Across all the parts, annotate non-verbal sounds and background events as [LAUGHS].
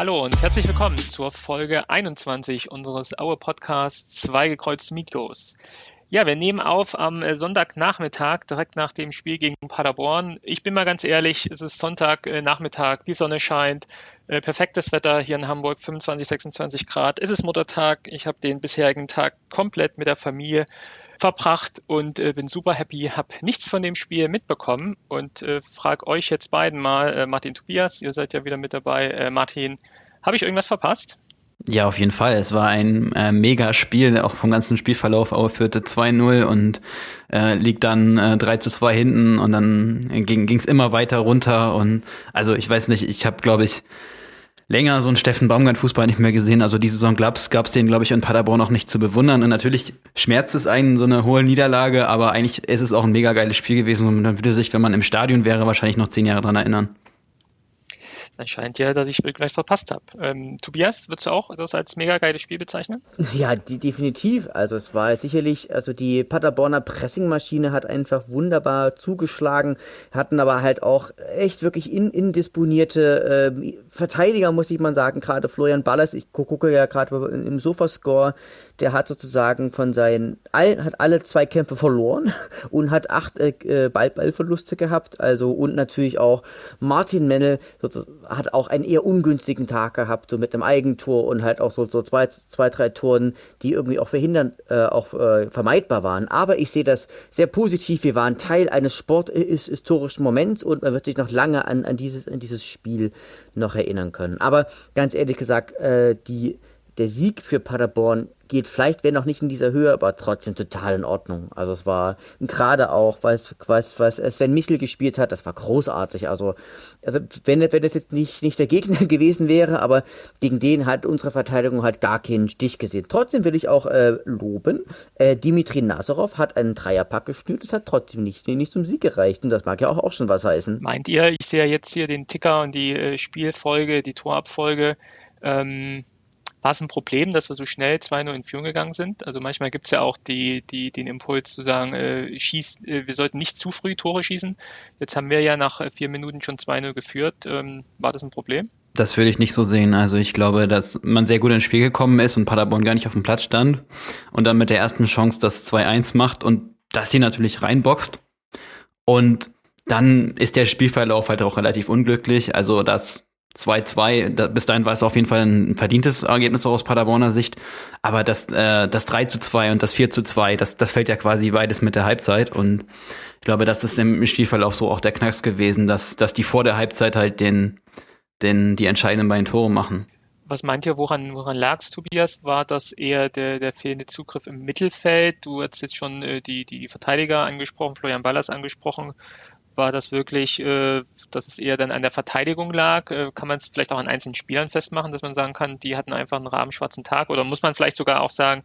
Hallo und herzlich willkommen zur Folge 21 unseres Aue Podcasts Zwei gekreuzte Mikros. Ja, wir nehmen auf am äh, Sonntagnachmittag, direkt nach dem Spiel gegen Paderborn. Ich bin mal ganz ehrlich, es ist Sonntagnachmittag, die Sonne scheint, äh, perfektes Wetter hier in Hamburg, 25, 26 Grad. Es ist Muttertag. Ich habe den bisherigen Tag komplett mit der Familie verbracht und äh, bin super happy, habe nichts von dem Spiel mitbekommen und äh, frage euch jetzt beiden mal, äh, Martin Tobias, ihr seid ja wieder mit dabei. Äh, Martin, habe ich irgendwas verpasst? Ja, auf jeden Fall. Es war ein äh, mega Spiel, auch vom ganzen Spielverlauf. Aue führte 2-0 und äh, liegt dann äh, 3 zu 2 hinten und dann ging es immer weiter runter. Und also ich weiß nicht, ich habe, glaube ich, länger so einen Steffen Baumgart-Fußball nicht mehr gesehen. Also diese Saison gab es den, glaube ich, in Paderborn auch nicht zu bewundern. Und natürlich schmerzt es einen so eine hohe Niederlage, aber eigentlich ist es auch ein mega geiles Spiel gewesen und man würde sich, wenn man im Stadion wäre, wahrscheinlich noch zehn Jahre dran erinnern. Dann scheint ja, dass ich vielleicht verpasst habe. Ähm, Tobias, würdest du auch das als mega geiles Spiel bezeichnen? Ja, die, definitiv. Also es war sicherlich, also die Paderborner Pressingmaschine hat einfach wunderbar zugeschlagen, hatten aber halt auch echt wirklich in, indisponierte äh, Verteidiger, muss ich mal sagen. Gerade Florian Ballas, ich gucke ja gerade im Sofascore, der hat sozusagen von seinen, all, hat alle zwei Kämpfe verloren [LAUGHS] und hat acht äh, Ball, Ballverluste gehabt. Also und natürlich auch Martin Mennel hat auch einen eher ungünstigen Tag gehabt, so mit einem Eigentor und halt auch so, so zwei, zwei, drei Toren, die irgendwie auch verhindern, äh, auch äh, vermeidbar waren. Aber ich sehe das sehr positiv. Wir waren Teil eines sporthistorischen Moments und man wird sich noch lange an, an, dieses, an dieses Spiel noch erinnern können. Aber ganz ehrlich gesagt, äh, die, der Sieg für Paderborn geht vielleicht, wenn auch nicht in dieser Höhe, aber trotzdem total in Ordnung. Also es war gerade auch, was, was, was Sven Michel gespielt hat, das war großartig. Also, also wenn, wenn das jetzt nicht, nicht der Gegner [LAUGHS] gewesen wäre, aber gegen den hat unsere Verteidigung halt gar keinen Stich gesehen. Trotzdem will ich auch äh, loben, äh, Dimitri Nazarov hat einen Dreierpack gestürt, das hat trotzdem nicht, nicht zum Sieg gereicht und das mag ja auch, auch schon was heißen. Meint ihr, ich sehe ja jetzt hier den Ticker und die äh, Spielfolge, die Torabfolge, ähm, war es ein Problem, dass wir so schnell 2-0 in Führung gegangen sind? Also manchmal gibt es ja auch die, die, den Impuls zu sagen, äh, schieß, äh, wir sollten nicht zu früh Tore schießen. Jetzt haben wir ja nach äh, vier Minuten schon 2-0 geführt. Ähm, war das ein Problem? Das würde ich nicht so sehen. Also ich glaube, dass man sehr gut ins Spiel gekommen ist und Paderborn gar nicht auf dem Platz stand und dann mit der ersten Chance das 2-1 macht und das sie natürlich reinboxt. Und dann ist der Spielverlauf halt auch relativ unglücklich. Also das 2-2, bis dahin war es auf jeden Fall ein verdientes Ergebnis aus Paderborner Sicht. Aber das, äh, das 3 zu 2 und das 4 zu 2, das, das fällt ja quasi beides mit der Halbzeit. Und ich glaube, das ist im Spielverlauf so auch der Knacks gewesen, dass, dass die vor der Halbzeit halt den, den, die entscheidenden beiden Tore machen. Was meint ihr, woran, woran lag es, Tobias? War das eher der, der fehlende Zugriff im Mittelfeld? Du hast jetzt schon äh, die, die Verteidiger angesprochen, Florian Ballas angesprochen war das wirklich, äh, dass es eher dann an der Verteidigung lag? Äh, kann man es vielleicht auch an einzelnen Spielern festmachen, dass man sagen kann, die hatten einfach einen rabenschwarzen Tag? Oder muss man vielleicht sogar auch sagen,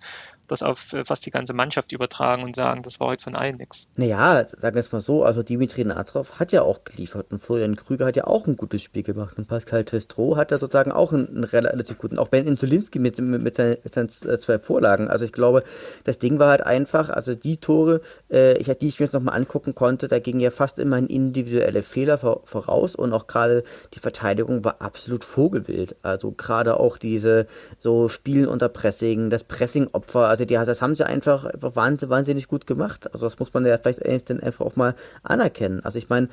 das auf äh, fast die ganze Mannschaft übertragen und sagen, das war heute von allen nichts. Naja, sagen wir es mal so, also Dimitri Nazarov hat ja auch geliefert und Florian Krüger hat ja auch ein gutes Spiel gemacht und Pascal Testro hat ja sozusagen auch einen, relativ guten, auch Ben Insulinski mit, mit, mit, seinen, mit seinen äh, zwei Vorlagen. Also ich glaube, das Ding war halt einfach, also die Tore, äh, ich, die ich mir jetzt nochmal angucken konnte, da ging ja fast immer individuelle Fehler voraus und auch gerade die Verteidigung war absolut vogelwild. Also gerade auch diese so Spielen unter Pressing, das Pressing-Opfer, also die, das haben sie einfach, einfach wahnsinnig, gut gemacht. Also das muss man ja vielleicht dann einfach auch mal anerkennen. Also ich meine,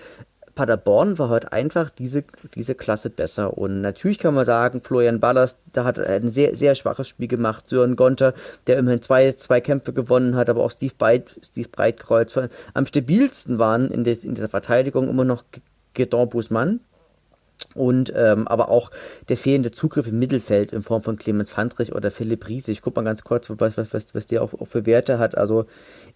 Paderborn war heute einfach diese, diese Klasse besser. Und natürlich kann man sagen, Florian Ballas, da hat ein sehr, sehr schwaches Spiel gemacht. Sören Gonter, der immerhin zwei, zwei Kämpfe gewonnen hat, aber auch Steve, Breit, Steve Breitkreuz. Am stabilsten waren in, der, in dieser Verteidigung immer noch Gedon Busmann, und ähm, aber auch der fehlende Zugriff im Mittelfeld in Form von Clemens Fandrich oder Philipp Riese. Ich guck mal ganz kurz, was, was, was, was der auch, auch für Werte hat. Also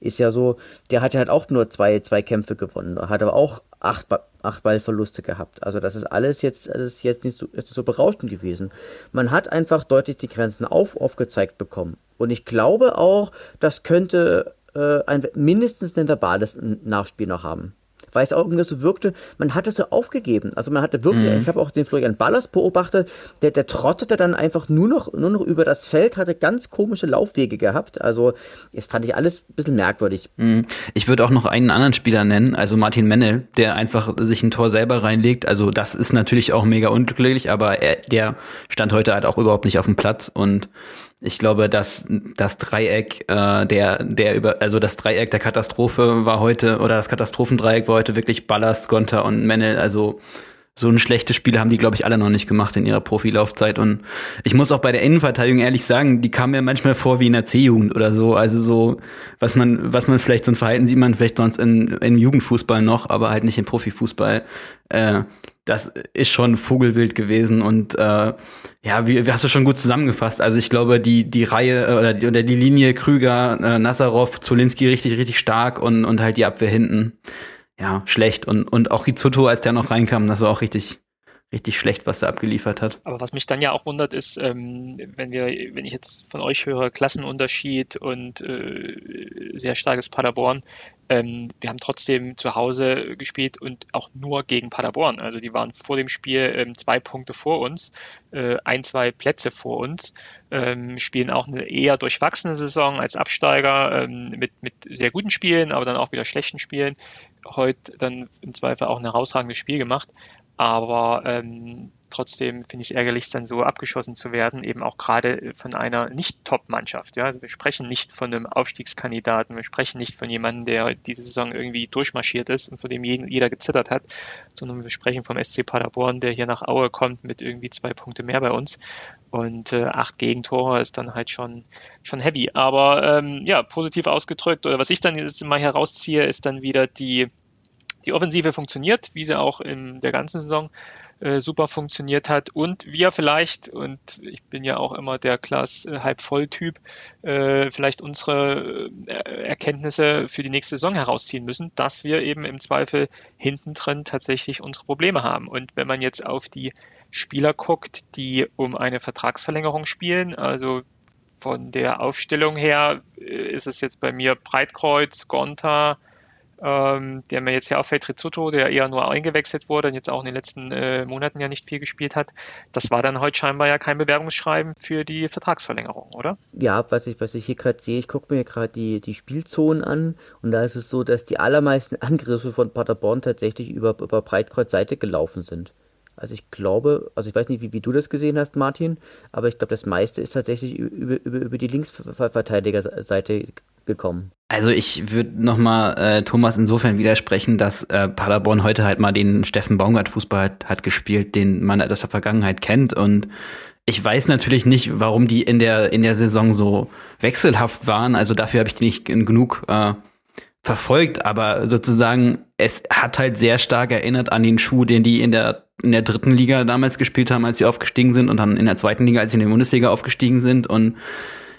ist ja so, der hat ja halt auch nur zwei, zwei Kämpfe gewonnen, hat aber auch acht, acht Ballverluste gehabt. Also das ist alles jetzt, alles jetzt nicht so, nicht so berauschend gewesen. Man hat einfach deutlich die Grenzen auf, aufgezeigt bekommen. Und ich glaube auch, das könnte äh, ein, mindestens ein verbales Nachspiel noch haben. Weil es auch irgendwie so wirkte, man hatte so aufgegeben. Also man hatte wirklich, mhm. ich habe auch den Florian Ballers beobachtet, der, der trottete dann einfach nur noch, nur noch über das Feld, hatte ganz komische Laufwege gehabt. Also das fand ich alles ein bisschen merkwürdig. Mhm. Ich würde auch noch einen anderen Spieler nennen, also Martin Mennel, der einfach sich ein Tor selber reinlegt. Also das ist natürlich auch mega unglücklich, aber er, der stand heute halt auch überhaupt nicht auf dem Platz und ich glaube, dass das Dreieck äh, der der über also das Dreieck der Katastrophe war heute oder das Katastrophendreieck war heute wirklich Ballast, Gonta und Mennel. Also so ein schlechtes Spiel haben die, glaube ich, alle noch nicht gemacht in ihrer Profilaufzeit. Und ich muss auch bei der Innenverteidigung ehrlich sagen, die kam mir manchmal vor wie in der C-Jugend oder so. Also so, was man, was man vielleicht so ein Verhalten sieht man vielleicht sonst in, im Jugendfußball noch, aber halt nicht im Profifußball. Äh, das ist schon Vogelwild gewesen und äh, ja, wie, wie hast du schon gut zusammengefasst. Also ich glaube, die die Reihe äh, oder die, oder die Linie Krüger, äh, Nazarov, Zolinski richtig richtig stark und und halt die Abwehr hinten ja schlecht und und auch Rizzuto, als der noch reinkam, das war auch richtig richtig schlecht, was er abgeliefert hat. Aber was mich dann ja auch wundert, ist, ähm, wenn wir, wenn ich jetzt von euch höre, Klassenunterschied und äh, sehr starkes Paderborn, ähm, wir haben trotzdem zu Hause gespielt und auch nur gegen Paderborn. Also die waren vor dem Spiel ähm, zwei Punkte vor uns, äh, ein, zwei Plätze vor uns, ähm, spielen auch eine eher durchwachsene Saison als Absteiger ähm, mit, mit sehr guten Spielen, aber dann auch wieder schlechten Spielen. Heute dann im Zweifel auch ein herausragendes Spiel gemacht. Aber ähm, trotzdem finde ich es ärgerlich, dann so abgeschossen zu werden, eben auch gerade von einer Nicht-Top-Mannschaft. Ja? Also wir sprechen nicht von einem Aufstiegskandidaten, wir sprechen nicht von jemandem, der diese Saison irgendwie durchmarschiert ist und von dem jeder gezittert hat, sondern wir sprechen vom SC Paderborn, der hier nach Aue kommt mit irgendwie zwei Punkte mehr bei uns. Und äh, acht Gegentore ist dann halt schon, schon heavy. Aber ähm, ja, positiv ausgedrückt, oder was ich dann jetzt mal herausziehe, ist dann wieder die die Offensive funktioniert, wie sie auch in der ganzen Saison äh, super funktioniert hat und wir vielleicht, und ich bin ja auch immer der Glas äh, halb voll Typ, äh, vielleicht unsere äh, Erkenntnisse für die nächste Saison herausziehen müssen, dass wir eben im Zweifel hinten drin tatsächlich unsere Probleme haben. Und wenn man jetzt auf die Spieler guckt, die um eine Vertragsverlängerung spielen, also von der Aufstellung her äh, ist es jetzt bei mir Breitkreuz, Gonta, ähm, der mir jetzt ja auffällt, Rizzuto, der eher nur eingewechselt wurde und jetzt auch in den letzten äh, Monaten ja nicht viel gespielt hat. Das war dann heute scheinbar ja kein Bewerbungsschreiben für die Vertragsverlängerung, oder? Ja, was ich, was ich hier gerade sehe, ich gucke mir gerade die, die Spielzonen an und da ist es so, dass die allermeisten [LAUGHS] Angriffe von Paderborn tatsächlich über, über Breitkreuz-Seite gelaufen sind. Also ich glaube, also ich weiß nicht, wie, wie du das gesehen hast, Martin, aber ich glaube, das meiste ist tatsächlich über, über, über die Linksverteidigerseite gekommen. Also ich würde nochmal äh, Thomas insofern widersprechen, dass äh, Paderborn heute halt mal den Steffen Baumgart Fußball hat, hat gespielt, den man aus der Vergangenheit kennt und ich weiß natürlich nicht, warum die in der in der Saison so wechselhaft waren. Also dafür habe ich die nicht genug äh, verfolgt, aber sozusagen es hat halt sehr stark erinnert an den Schuh, den die in der in der dritten Liga damals gespielt haben, als sie aufgestiegen sind und dann in der zweiten Liga, als sie in der Bundesliga aufgestiegen sind. Und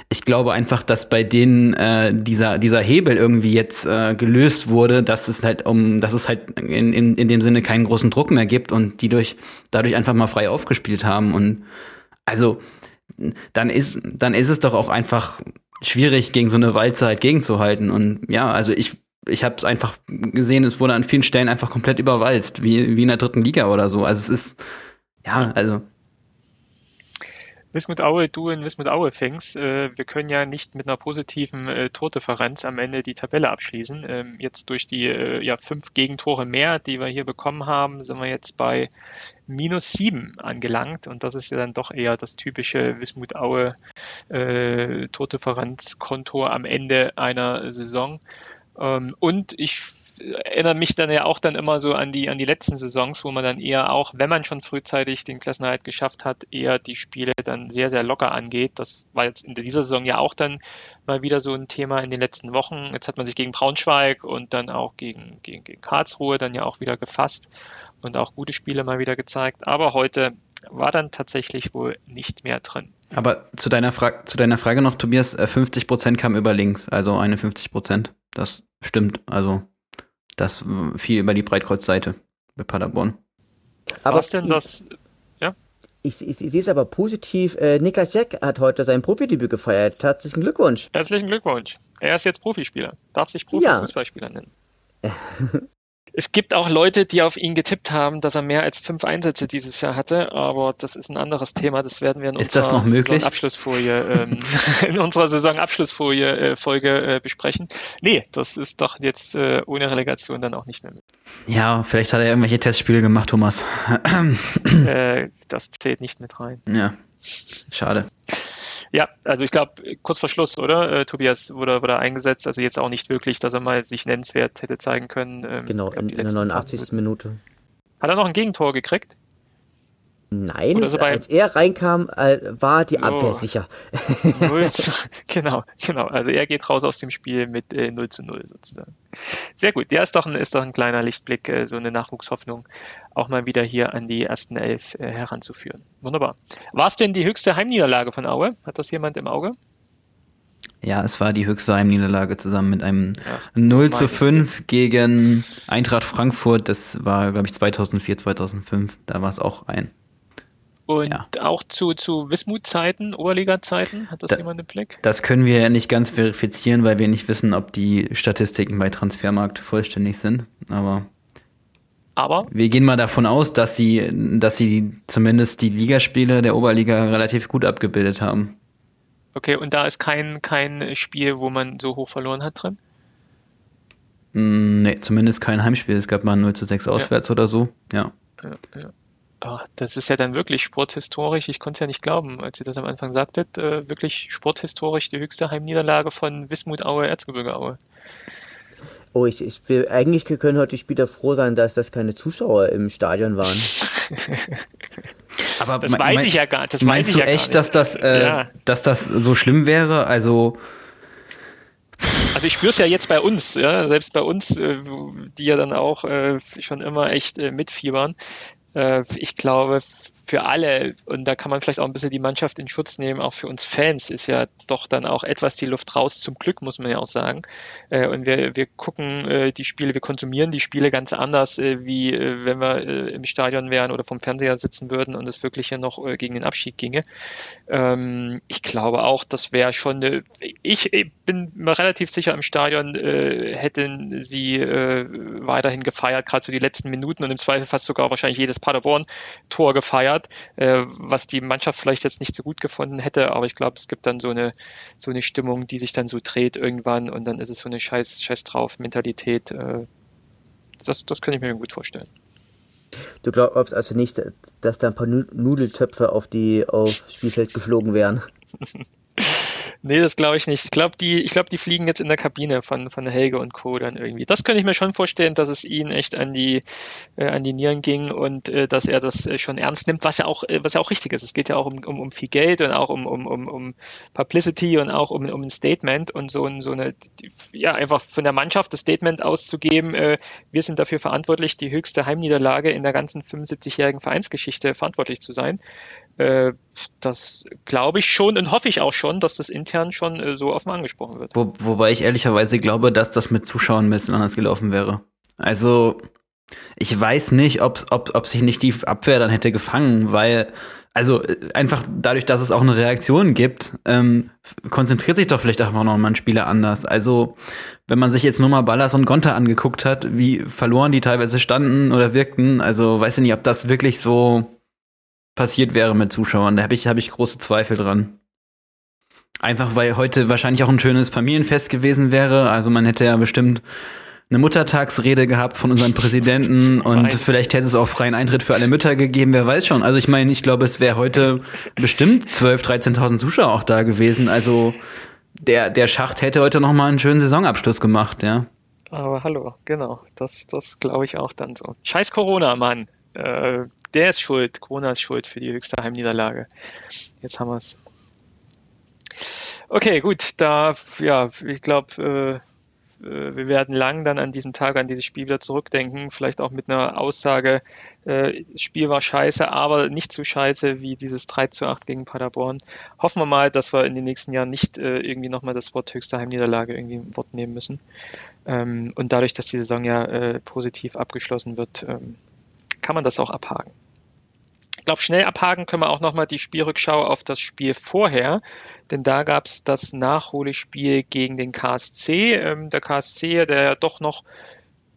ich glaube einfach, dass bei denen äh, dieser dieser Hebel irgendwie jetzt äh, gelöst wurde, dass es halt um, dass es halt in, in, in dem Sinne keinen großen Druck mehr gibt und die durch dadurch einfach mal frei aufgespielt haben. Und also dann ist dann ist es doch auch einfach schwierig gegen so eine Walze halt gegenzuhalten und ja, also ich ich habe es einfach gesehen, es wurde an vielen Stellen einfach komplett überwalzt, wie wie in der dritten Liga oder so. Also es ist ja, also Wismut Aue, du in Wismut Aue fängst. Äh, wir können ja nicht mit einer positiven äh, Tordifferenz am Ende die Tabelle abschließen. Ähm, jetzt durch die äh, ja, fünf Gegentore mehr, die wir hier bekommen haben, sind wir jetzt bei minus sieben angelangt. Und das ist ja dann doch eher das typische Wismut Aue äh, Tordifferenzkonto am Ende einer Saison. Ähm, und ich erinnere mich dann ja auch dann immer so an die, an die letzten Saisons, wo man dann eher auch, wenn man schon frühzeitig den Klassenerhalt geschafft hat, eher die Spiele dann sehr, sehr locker angeht. Das war jetzt in dieser Saison ja auch dann mal wieder so ein Thema in den letzten Wochen. Jetzt hat man sich gegen Braunschweig und dann auch gegen, gegen, gegen Karlsruhe dann ja auch wieder gefasst und auch gute Spiele mal wieder gezeigt. Aber heute war dann tatsächlich wohl nicht mehr drin. Aber zu deiner, Fra zu deiner Frage noch, Tobias, 50 äh, Prozent kam über links, also eine 50 Prozent. Das stimmt, also das fiel über die Breitkreuzseite bei Paderborn. Aber Was denn das? Ja? Ich, ich, ich sehe es aber positiv. Äh, Niklas Jack hat heute sein Profidebüt gefeiert. Herzlichen Glückwunsch. Herzlichen Glückwunsch. Er ist jetzt Profispieler. Darf sich Profifußballspieler ja. nennen. [LAUGHS] Es gibt auch Leute, die auf ihn getippt haben, dass er mehr als fünf Einsätze dieses Jahr hatte, aber das ist ein anderes Thema. Das werden wir in ist unserer Saisonabschlussfolie, ähm, [LAUGHS] in unserer Saisonabschlussfolie äh, Folge äh, besprechen. Nee, das ist doch jetzt äh, ohne Relegation dann auch nicht mehr möglich. Ja, vielleicht hat er irgendwelche Testspiele gemacht, Thomas. äh, das zählt nicht mit rein. Ja, schade. Ja, also ich glaube, kurz vor Schluss, oder? Äh, Tobias wurde, wurde eingesetzt, also jetzt auch nicht wirklich, dass er mal sich nennenswert hätte zeigen können. Ähm, genau, glaub, in, in der 89. Minute. Hat er noch ein Gegentor gekriegt? Nein, so als er reinkam, äh, war die Abwehr oh. sicher. [LAUGHS] zu, genau, genau. Also er geht raus aus dem Spiel mit äh, 0 zu 0 sozusagen. Sehr gut. Ja, ist doch ein, ist doch ein kleiner Lichtblick, äh, so eine Nachwuchshoffnung, auch mal wieder hier an die ersten elf äh, heranzuführen. Wunderbar. War es denn die höchste Heimniederlage von Aue? Hat das jemand im Auge? Ja, es war die höchste Heimniederlage zusammen mit einem ja, 0 zu 5 gegen Eintracht Frankfurt. Das war, glaube ich, 2004, 2005. Da war es auch ein und ja. auch zu, zu Wismut-Zeiten, Oberliga-Zeiten, hat das da, jemand im Blick? Das können wir ja nicht ganz verifizieren, weil wir nicht wissen, ob die Statistiken bei Transfermarkt vollständig sind. Aber, aber wir gehen mal davon aus, dass sie, dass sie zumindest die Ligaspiele der Oberliga relativ gut abgebildet haben. Okay, und da ist kein, kein Spiel, wo man so hoch verloren hat drin? Hm, nee, zumindest kein Heimspiel. Es gab mal 0 zu 6 auswärts ja. oder so, ja. ja, ja. Oh, das ist ja dann wirklich sporthistorisch. Ich konnte es ja nicht glauben, als ihr das am Anfang sagtet. Äh, wirklich sporthistorisch die höchste Heimniederlage von Wismut Aue, Erzgebirge Aue. Oh, ich, ich will, eigentlich können heute die Spieler froh sein, dass das keine Zuschauer im Stadion waren. [LAUGHS] Aber das weiß ich ja gar nicht. Das meinst du ja echt, dass das, äh, ja. dass das so schlimm wäre? Also also ich spüre es ja jetzt bei uns, ja, selbst bei uns, äh, die ja dann auch äh, schon immer echt äh, mitfiebern. Äh, ich glaube, für alle, und da kann man vielleicht auch ein bisschen die Mannschaft in Schutz nehmen, auch für uns Fans ist ja doch dann auch etwas die Luft raus, zum Glück, muss man ja auch sagen. Äh, und wir, wir gucken äh, die Spiele, wir konsumieren die Spiele ganz anders, wie wenn wir im Stadion wären oder vom Fernseher sitzen würden und es wirklich ja noch gegen den Abschied ginge. Ähm, ich glaube auch, das wäre schon eine, ich bin mir relativ sicher, im Stadion hätten sie weiterhin gefeiert, gerade so die letzten Minuten und im Zweifel fast sogar wahrscheinlich jedes Paderborn-Tor gefeiert hat, äh, was die Mannschaft vielleicht jetzt nicht so gut gefunden hätte, aber ich glaube, es gibt dann so eine, so eine Stimmung, die sich dann so dreht irgendwann und dann ist es so eine Scheiß, Scheiß drauf Mentalität. Äh, das, das könnte ich mir gut vorstellen. Du glaubst also nicht, dass da ein paar Nudeltöpfe auf die aufs Spielfeld geflogen wären? [LAUGHS] Nee, das glaube ich nicht. Ich glaube, die, ich glaube, die fliegen jetzt in der Kabine von, von Helge und Co. dann irgendwie. Das könnte ich mir schon vorstellen, dass es ihn echt an die, äh, an die Nieren ging und äh, dass er das äh, schon ernst nimmt, was ja auch, äh, was ja auch richtig ist. Es geht ja auch um, um, um viel Geld und auch um, um, um, um Publicity und auch um, um ein Statement und so, so eine, ja, einfach von der Mannschaft das Statement auszugeben, äh, wir sind dafür verantwortlich, die höchste Heimniederlage in der ganzen 75-jährigen Vereinsgeschichte verantwortlich zu sein. Äh, das glaube ich schon und hoffe ich auch schon, dass das intern schon äh, so offen angesprochen wird. Wo, wobei ich ehrlicherweise glaube, dass das mit Zuschauern ein bisschen anders gelaufen wäre. Also ich weiß nicht, ob, ob, ob sich nicht die Abwehr dann hätte gefangen, weil also äh, einfach dadurch, dass es auch eine Reaktion gibt, ähm, konzentriert sich doch vielleicht einfach noch mal ein Spieler anders. Also wenn man sich jetzt nur mal Ballas und Gonta angeguckt hat, wie verloren die teilweise standen oder wirkten, also weiß ich nicht, ob das wirklich so passiert wäre mit Zuschauern. Da habe ich, hab ich große Zweifel dran. Einfach weil heute wahrscheinlich auch ein schönes Familienfest gewesen wäre. Also man hätte ja bestimmt eine Muttertagsrede gehabt von unserem Präsidenten und vielleicht hätte es auch freien Eintritt für alle Mütter gegeben, wer weiß schon. Also ich meine, ich glaube, es wäre heute bestimmt 12.000, 13.000 Zuschauer auch da gewesen. Also der, der Schacht hätte heute noch mal einen schönen Saisonabschluss gemacht, ja. Aber hallo, genau, das, das glaube ich auch dann so. Scheiß Corona, Mann. Äh, der ist schuld. Corona ist schuld für die höchste Heimniederlage. Jetzt haben wir es. Okay, gut, da, ja, ich glaube, äh, äh, wir werden lang dann an diesen Tag, an dieses Spiel wieder zurückdenken. Vielleicht auch mit einer Aussage, äh, das Spiel war scheiße, aber nicht so scheiße wie dieses 3 zu 8 gegen Paderborn. Hoffen wir mal, dass wir in den nächsten Jahren nicht äh, irgendwie nochmal das Wort höchste Heimniederlage irgendwie im Wort nehmen müssen. Ähm, und dadurch, dass die Saison ja äh, positiv abgeschlossen wird, ähm, kann man das auch abhaken. Ich glaube, schnell abhaken können wir auch nochmal die Spielrückschau auf das Spiel vorher, denn da gab es das Nachholespiel gegen den KSC. Ähm, der KSC, der ja doch noch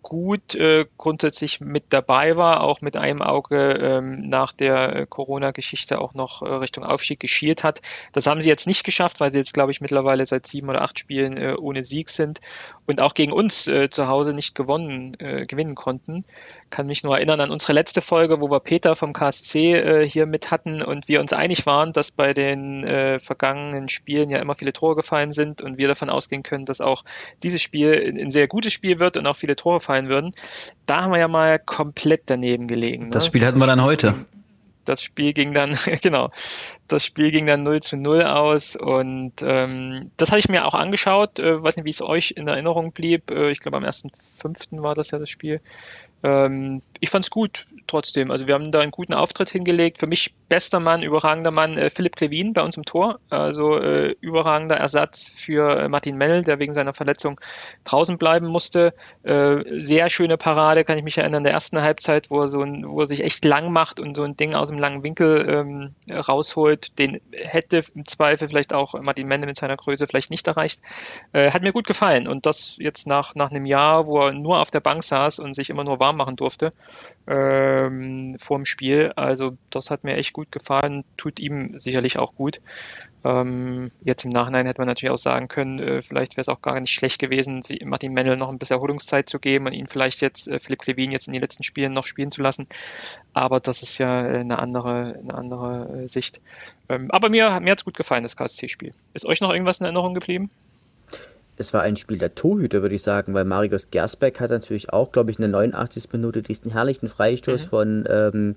gut äh, grundsätzlich mit dabei war, auch mit einem Auge ähm, nach der äh, Corona-Geschichte auch noch äh, Richtung Aufstieg geschielt hat. Das haben sie jetzt nicht geschafft, weil sie jetzt, glaube ich, mittlerweile seit sieben oder acht Spielen äh, ohne Sieg sind und auch gegen uns äh, zu Hause nicht gewonnen, äh, gewinnen konnten. Kann mich nur erinnern an unsere letzte Folge, wo wir Peter vom KSC äh, hier mit hatten und wir uns einig waren, dass bei den äh, vergangenen Spielen ja immer viele Tore gefallen sind und wir davon ausgehen können, dass auch dieses Spiel ein sehr gutes Spiel wird und auch viele Tore fallen würden. Da haben wir ja mal komplett daneben gelegen. Ne? Das Spiel hatten wir dann heute. Das Spiel ging dann, [LAUGHS] genau, das Spiel ging dann 0 zu 0 aus und ähm, das hatte ich mir auch angeschaut, äh, weiß nicht, wie es euch in Erinnerung blieb. Äh, ich glaube, am 1.5. war das ja das Spiel. Ähm, ich fand's gut trotzdem. Also wir haben da einen guten Auftritt hingelegt. Für mich bester Mann, überragender Mann, äh, Philipp Klevin bei uns im Tor. Also äh, überragender Ersatz für äh, Martin Mell, der wegen seiner Verletzung draußen bleiben musste. Äh, sehr schöne Parade, kann ich mich erinnern, in der ersten Halbzeit, wo er so ein, wo er sich echt lang macht und so ein Ding aus dem langen Winkel ähm, rausholt. Den hätte im Zweifel vielleicht auch Martin Mell mit seiner Größe vielleicht nicht erreicht. Äh, hat mir gut gefallen. Und das jetzt nach, nach einem Jahr, wo er nur auf der Bank saß und sich immer nur warm machen durfte ähm, vorm Spiel. Also das hat mir echt gut gefallen, tut ihm sicherlich auch gut. Ähm, jetzt im Nachhinein hätte man natürlich auch sagen können, äh, vielleicht wäre es auch gar nicht schlecht gewesen, Martin Mendel noch ein bisschen Erholungszeit zu geben und ihn vielleicht jetzt, äh, Philipp Levin jetzt in den letzten Spielen noch spielen zu lassen. Aber das ist ja äh, eine andere, eine andere äh, Sicht. Ähm, aber mir, mir hat es gut gefallen, das KSC-Spiel. Ist euch noch irgendwas in Erinnerung geblieben? Es war ein Spiel der Torhüter, würde ich sagen, weil Marius Gersbeck hat natürlich auch, glaube ich, in der 89. Minute diesen herrlichen Freistoß mhm. von ähm,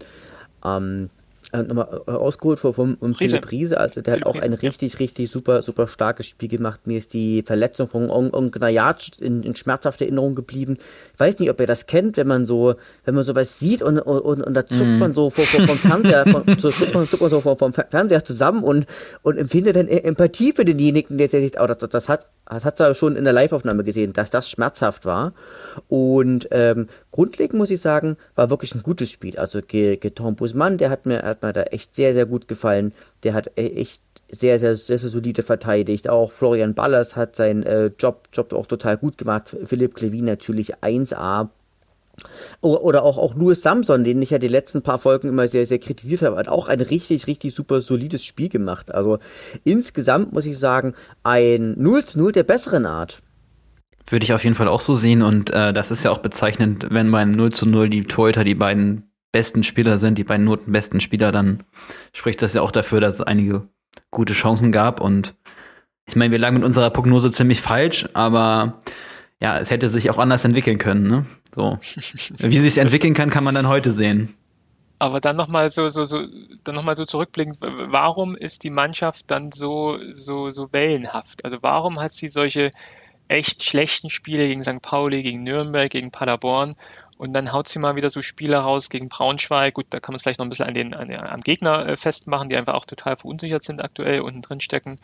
ähm, äh, nochmal äh, ausgeholt von, von, von Philipp Riese. Also der hat auch ein richtig, richtig super, super starkes Spiel gemacht. Mir ist die Verletzung von Ongnajac in, in schmerzhafter Erinnerung geblieben. Ich weiß nicht, ob ihr das kennt, wenn man so, wenn man sowas sieht und, und, und da zuckt mm. man so vor, vor, vom Fernseher, von, so zuckt man, zuckt man so vom, vom Fernseher zusammen und, und empfindet dann Empathie für denjenigen, der, der sich, oh, das, das hat, das hat er schon in der Live-Aufnahme gesehen, dass das schmerzhaft war. Und ähm, grundlegend muss ich sagen, war wirklich ein gutes Spiel. Also Geton Busmann, der hat mir, hat mir da echt sehr, sehr gut gefallen. Der hat e-, echt sehr, sehr, sehr, sehr solide verteidigt. Auch Florian Ballas hat seinen äh, Job, Job auch total gut gemacht. Philipp Klevin natürlich 1A. Oder auch, auch Louis Samson, den ich ja die letzten paar Folgen immer sehr, sehr kritisiert habe, hat auch ein richtig, richtig super solides Spiel gemacht. Also insgesamt muss ich sagen, ein 0 zu 0 der besseren Art. Würde ich auf jeden Fall auch so sehen und äh, das ist ja auch bezeichnend, wenn beim 0 zu 0 die Torhüter die beiden besten Spieler sind, die beiden notenbesten Spieler, dann spricht das ja auch dafür, dass es einige gute Chancen gab. Und ich meine, wir lagen mit unserer Prognose ziemlich falsch, aber ja, es hätte sich auch anders entwickeln können. Ne? So. [LAUGHS] Wie sich entwickeln kann, kann man dann heute sehen. Aber dann nochmal so, so, so, dann noch mal so zurückblickend, warum ist die Mannschaft dann so, so, so wellenhaft? Also warum hat sie solche echt schlechten Spiele gegen St. Pauli, gegen Nürnberg, gegen Paderborn und dann haut sie mal wieder so Spiele raus gegen Braunschweig. Gut, da kann man es vielleicht noch ein bisschen an den, an, am Gegner äh, festmachen, die einfach auch total verunsichert sind aktuell unten drin stecken.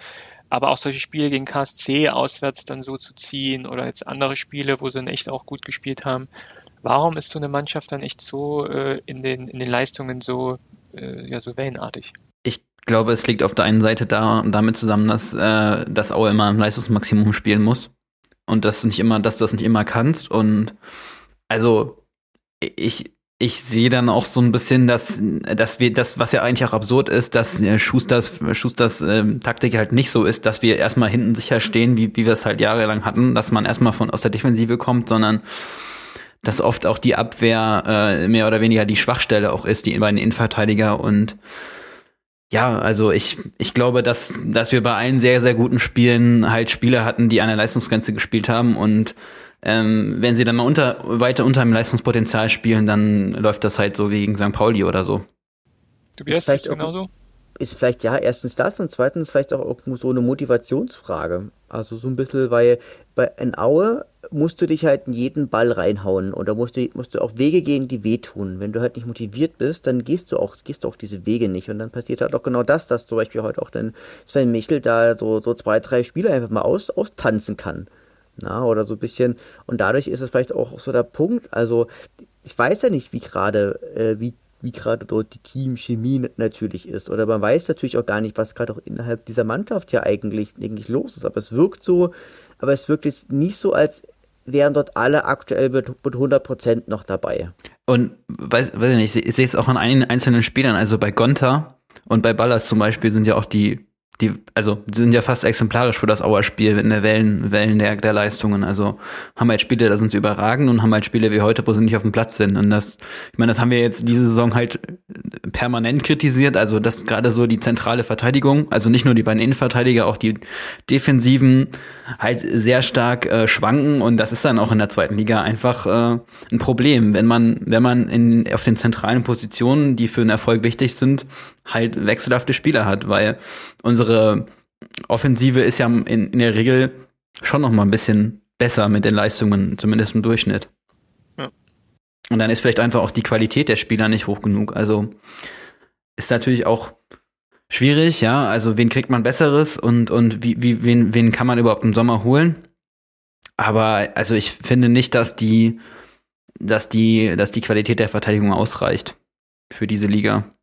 Aber auch solche Spiele gegen KSC auswärts dann so zu ziehen oder jetzt andere Spiele, wo sie dann echt auch gut gespielt haben. Warum ist so eine Mannschaft dann echt so äh, in, den, in den Leistungen so, äh, ja, so wellenartig? Ich glaube, es liegt auf der einen Seite da, damit zusammen, dass äh, das Aue immer im Leistungsmaximum spielen muss und das nicht immer, dass du das nicht immer kannst und also ich, ich sehe dann auch so ein bisschen, dass, dass wir das, was ja eigentlich auch absurd ist, dass äh, Schusters, Schusters ähm, Taktik halt nicht so ist, dass wir erstmal hinten sicher stehen, wie, wie wir es halt jahrelang hatten, dass man erstmal von aus der Defensive kommt, sondern dass oft auch die Abwehr äh, mehr oder weniger die Schwachstelle auch ist, die beiden Innenverteidiger. Und ja, also ich, ich glaube, dass, dass wir bei allen sehr, sehr guten Spielen halt Spieler hatten, die an der Leistungsgrenze gespielt haben. Und ähm, wenn sie dann mal unter, weiter unter dem Leistungspotenzial spielen, dann läuft das halt so wie gegen St. Pauli oder so. Du bist vielleicht genauso? Ist vielleicht ja erstens das und zweitens vielleicht auch irgendwo so eine Motivationsfrage. Also so ein bisschen, weil bei in Aue musst du dich halt in jeden Ball reinhauen oder musst du, musst du auch Wege gehen, die wehtun. Wenn du halt nicht motiviert bist, dann gehst du auch, gehst du auch diese Wege nicht. Und dann passiert halt auch genau das, dass zum Beispiel heute auch dann Sven Michel da so, so zwei, drei Spieler einfach mal aus, austanzen kann. Na, oder so ein bisschen. Und dadurch ist es vielleicht auch so der Punkt. Also, ich weiß ja nicht, wie gerade, äh, wie, wie gerade dort die Teamchemie natürlich ist. Oder man weiß natürlich auch gar nicht, was gerade auch innerhalb dieser Mannschaft ja eigentlich, eigentlich los ist. Aber es wirkt so, aber es wirkt jetzt nicht so, als wären dort alle aktuell mit, mit 100% noch dabei. Und weiß, weiß ich nicht, ich sehe es auch an einigen einzelnen Spielern, also bei Gonta und bei Ballas zum Beispiel sind ja auch die die, also sind ja fast exemplarisch für das Auer-Spiel in der Wellen, Wellen der, der Leistungen. Also haben halt Spiele, da sind sie überragend und haben halt Spiele wie heute, wo sie nicht auf dem Platz sind. Und das, ich meine, das haben wir jetzt diese Saison halt permanent kritisiert. Also das gerade so die zentrale Verteidigung, also nicht nur die beiden Innenverteidiger, auch die Defensiven halt sehr stark äh, schwanken. Und das ist dann auch in der zweiten Liga einfach äh, ein Problem, wenn man, wenn man in, auf den zentralen Positionen, die für einen Erfolg wichtig sind, halt wechselhafte Spieler hat, weil unsere Offensive ist ja in, in der Regel schon noch mal ein bisschen besser mit den Leistungen, zumindest im Durchschnitt. Ja. Und dann ist vielleicht einfach auch die Qualität der Spieler nicht hoch genug. Also ist natürlich auch schwierig, ja. Also wen kriegt man Besseres und, und wie, wie, wen, wen kann man überhaupt im Sommer holen? Aber also ich finde nicht, dass die, dass die, dass die Qualität der Verteidigung ausreicht für diese Liga.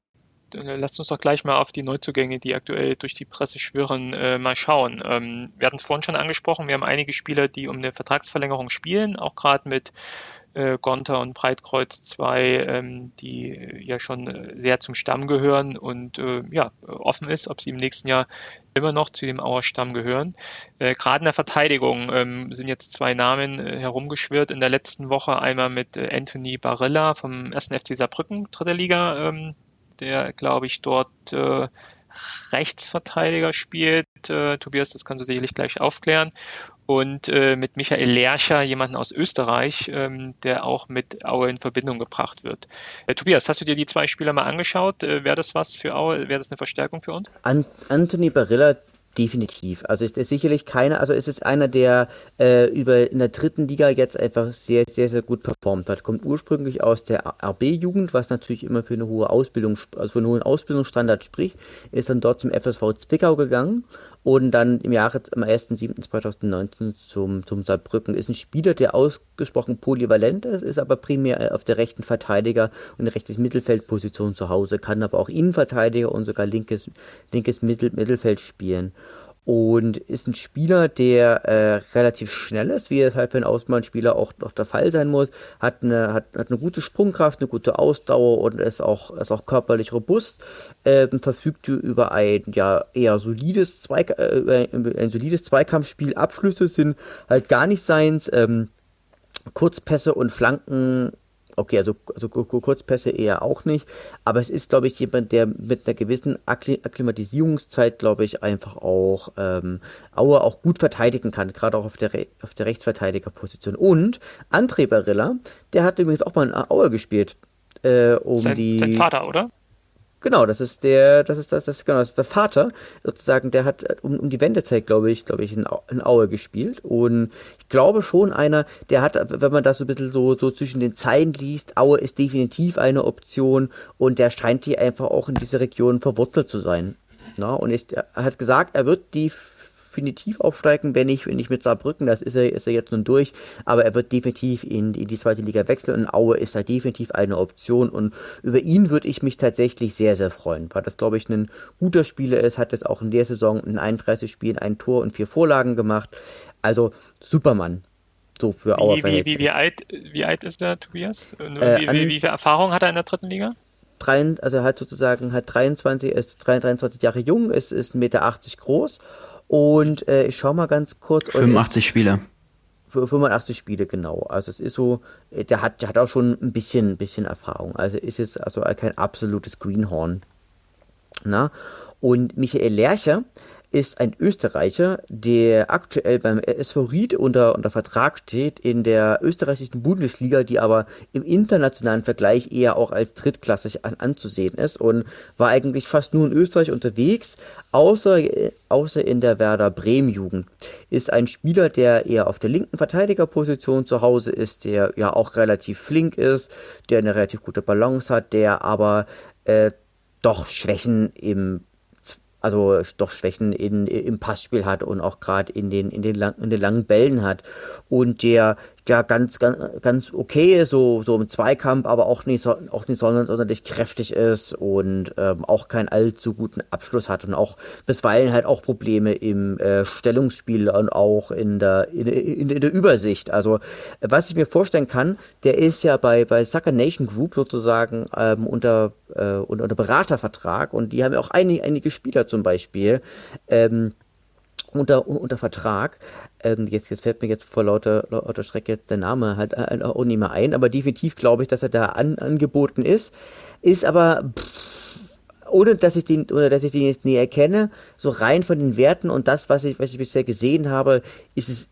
Äh, lasst uns doch gleich mal auf die Neuzugänge, die aktuell durch die Presse schwirren, äh, mal schauen. Ähm, wir hatten es vorhin schon angesprochen, wir haben einige Spieler, die um eine Vertragsverlängerung spielen, auch gerade mit äh, Gonter und Breitkreuz 2, ähm, die ja schon äh, sehr zum Stamm gehören und äh, ja, offen ist, ob sie im nächsten Jahr immer noch zu dem Auer Stamm gehören. Äh, Gerade in der Verteidigung ähm, sind jetzt zwei Namen äh, herumgeschwirrt in der letzten Woche. Einmal mit äh, Anthony Barilla vom 1. FC Saarbrücken, dritte Liga, ähm, der, glaube ich, dort äh, Rechtsverteidiger spielt. Äh, Tobias, das kannst du sicherlich gleich aufklären. Und äh, mit Michael Lercher, jemanden aus Österreich, ähm, der auch mit Aue in Verbindung gebracht wird. Äh, Tobias, hast du dir die zwei Spieler mal angeschaut? Äh, wäre das was für Aue? Wäre das eine Verstärkung für uns? An Anthony Barilla Definitiv. Also ist sicherlich keiner, also es ist einer, der äh, über in der dritten Liga jetzt einfach sehr, sehr, sehr gut performt hat. Kommt ursprünglich aus der RB-Jugend, was natürlich immer für eine hohe Ausbildung, also für einen hohen Ausbildungsstandard spricht, ist dann dort zum FSV Zwickau gegangen und dann im Jahre am 1.7.2019 zum, zum Saarbrücken. Ist ein Spieler, der ausgesprochen polyvalent ist, ist aber primär auf der rechten Verteidiger und rechtes Mittelfeldposition zu Hause, kann aber auch Innenverteidiger und sogar linkes, linkes Mittel, Mittelfeld spielen und ist ein Spieler, der äh, relativ schnell ist, wie es halt für einen Außenbahnspieler auch noch der Fall sein muss, hat eine, hat, hat eine gute Sprungkraft, eine gute Ausdauer und ist auch, ist auch körperlich robust, ähm, verfügt über ein ja eher solides, Zweik äh, ein solides Zweikampfspiel, Abschlüsse sind halt gar nicht seins, ähm, Kurzpässe und Flanken Okay, also, also Kurzpässe eher auch nicht. Aber es ist, glaube ich, jemand, der mit einer gewissen Akklimatisierungszeit, glaube ich, einfach auch ähm, Aue auch gut verteidigen kann, gerade auch auf der, Re auf der Rechtsverteidigerposition. Und André Barilla, der hat übrigens auch mal in Aue gespielt. Äh, um sein, die, sein Vater, oder? Genau, das ist der, das ist das, das, genau, das ist der Vater, sozusagen, der hat um, um die Wendezeit, glaube ich, glaube ich, in, in Aue gespielt. Und ich glaube schon einer, der hat, wenn man das so ein bisschen so, so zwischen den Zeilen liest, Aue ist definitiv eine Option und der scheint hier einfach auch in dieser Region verwurzelt zu sein. Na, und ist, er hat gesagt, er wird die definitiv aufsteigen, wenn ich, wenn ich mit Saarbrücken, das ist er, ist er jetzt nun durch, aber er wird definitiv in, in die zweite Liga wechseln und Aue ist da definitiv eine Option und über ihn würde ich mich tatsächlich sehr, sehr freuen, weil das, glaube ich, ein guter Spieler ist, hat jetzt auch in der Saison in 31 Spielen ein Tor und vier Vorlagen gemacht, also Supermann. So für Auer wie, wie, wie, alt, wie alt ist der Tobias? Äh, wie, wie, wie viel Erfahrung hat er in der dritten Liga? also hat sozusagen hat 23, ist 23 Jahre jung, ist, ist 1,80 Meter groß und äh, ich schau mal ganz kurz. 85 Spiele. 85 Spiele, genau. Also es ist so, äh, der hat, der hat auch schon ein bisschen, ein bisschen Erfahrung. Also ist es also kein absolutes Greenhorn. Na? Und Michael Lercher, ist ein Österreicher, der aktuell beim SV Ried unter, unter Vertrag steht in der österreichischen Bundesliga, die aber im internationalen Vergleich eher auch als drittklassig an, anzusehen ist und war eigentlich fast nur in Österreich unterwegs, außer, außer in der Werder Bremen Jugend. Ist ein Spieler, der eher auf der linken Verteidigerposition zu Hause ist, der ja auch relativ flink ist, der eine relativ gute Balance hat, der aber äh, doch Schwächen im also doch Schwächen in, im Passspiel hat und auch gerade in den, in, den in den langen Bällen hat. Und der ja ganz, ganz, ganz okay ist, so, so im Zweikampf, aber auch nicht, auch nicht sonderlich kräftig ist und ähm, auch keinen allzu guten Abschluss hat und auch bisweilen halt auch Probleme im äh, Stellungsspiel und auch in der, in, in, in der Übersicht. Also, was ich mir vorstellen kann, der ist ja bei, bei Sucker Nation Group sozusagen ähm, unter, äh, unter, unter Beratervertrag und die haben ja auch einige, einige Spieler zum Beispiel. Ähm, unter, unter Vertrag. Ähm, jetzt, jetzt fällt mir jetzt vor lauter, lauter Strecke der Name halt äh, auch nicht mehr ein, aber definitiv glaube ich, dass er da an, angeboten ist. Ist aber, pff, ohne dass ich den, oder dass ich den jetzt nie erkenne, so rein von den Werten und das, was ich, was ich bisher gesehen habe, ist es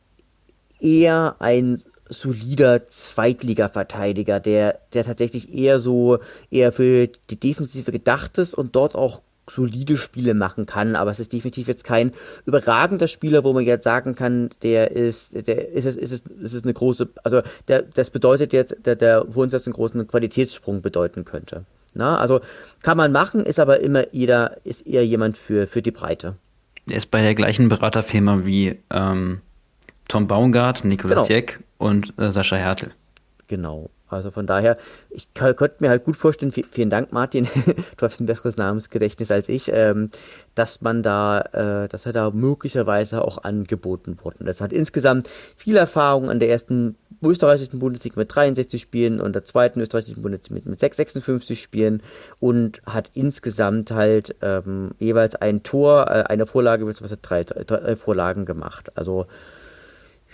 eher ein solider Zweitliga-Verteidiger, der, der tatsächlich eher so, eher für die Defensive gedacht ist und dort auch solide Spiele machen kann, aber es ist definitiv jetzt kein überragender Spieler, wo man jetzt sagen kann, der ist, der ist es, ist es, ist es eine große, also der, das bedeutet jetzt, der, der für uns jetzt einen großen Qualitätssprung bedeuten könnte. Na, also kann man machen, ist aber immer jeder, ist eher jemand für, für die Breite. Er ist bei der gleichen Beraterfirma wie ähm, Tom Baumgart, Nikolaus genau. Jeck und äh, Sascha Hertel. Genau. Also von daher, ich könnte mir halt gut vorstellen, vielen Dank Martin, [LAUGHS] du hast ein besseres Namensgedächtnis als ich, ähm, dass man da, äh, dass er da möglicherweise auch angeboten wurde. Das hat insgesamt viel Erfahrung an der ersten österreichischen Bundesliga mit 63 Spielen und der zweiten österreichischen Bundesliga mit, mit 56 Spielen und hat insgesamt halt ähm, jeweils ein Tor, äh, eine Vorlage bzw. Drei, drei Vorlagen gemacht. Also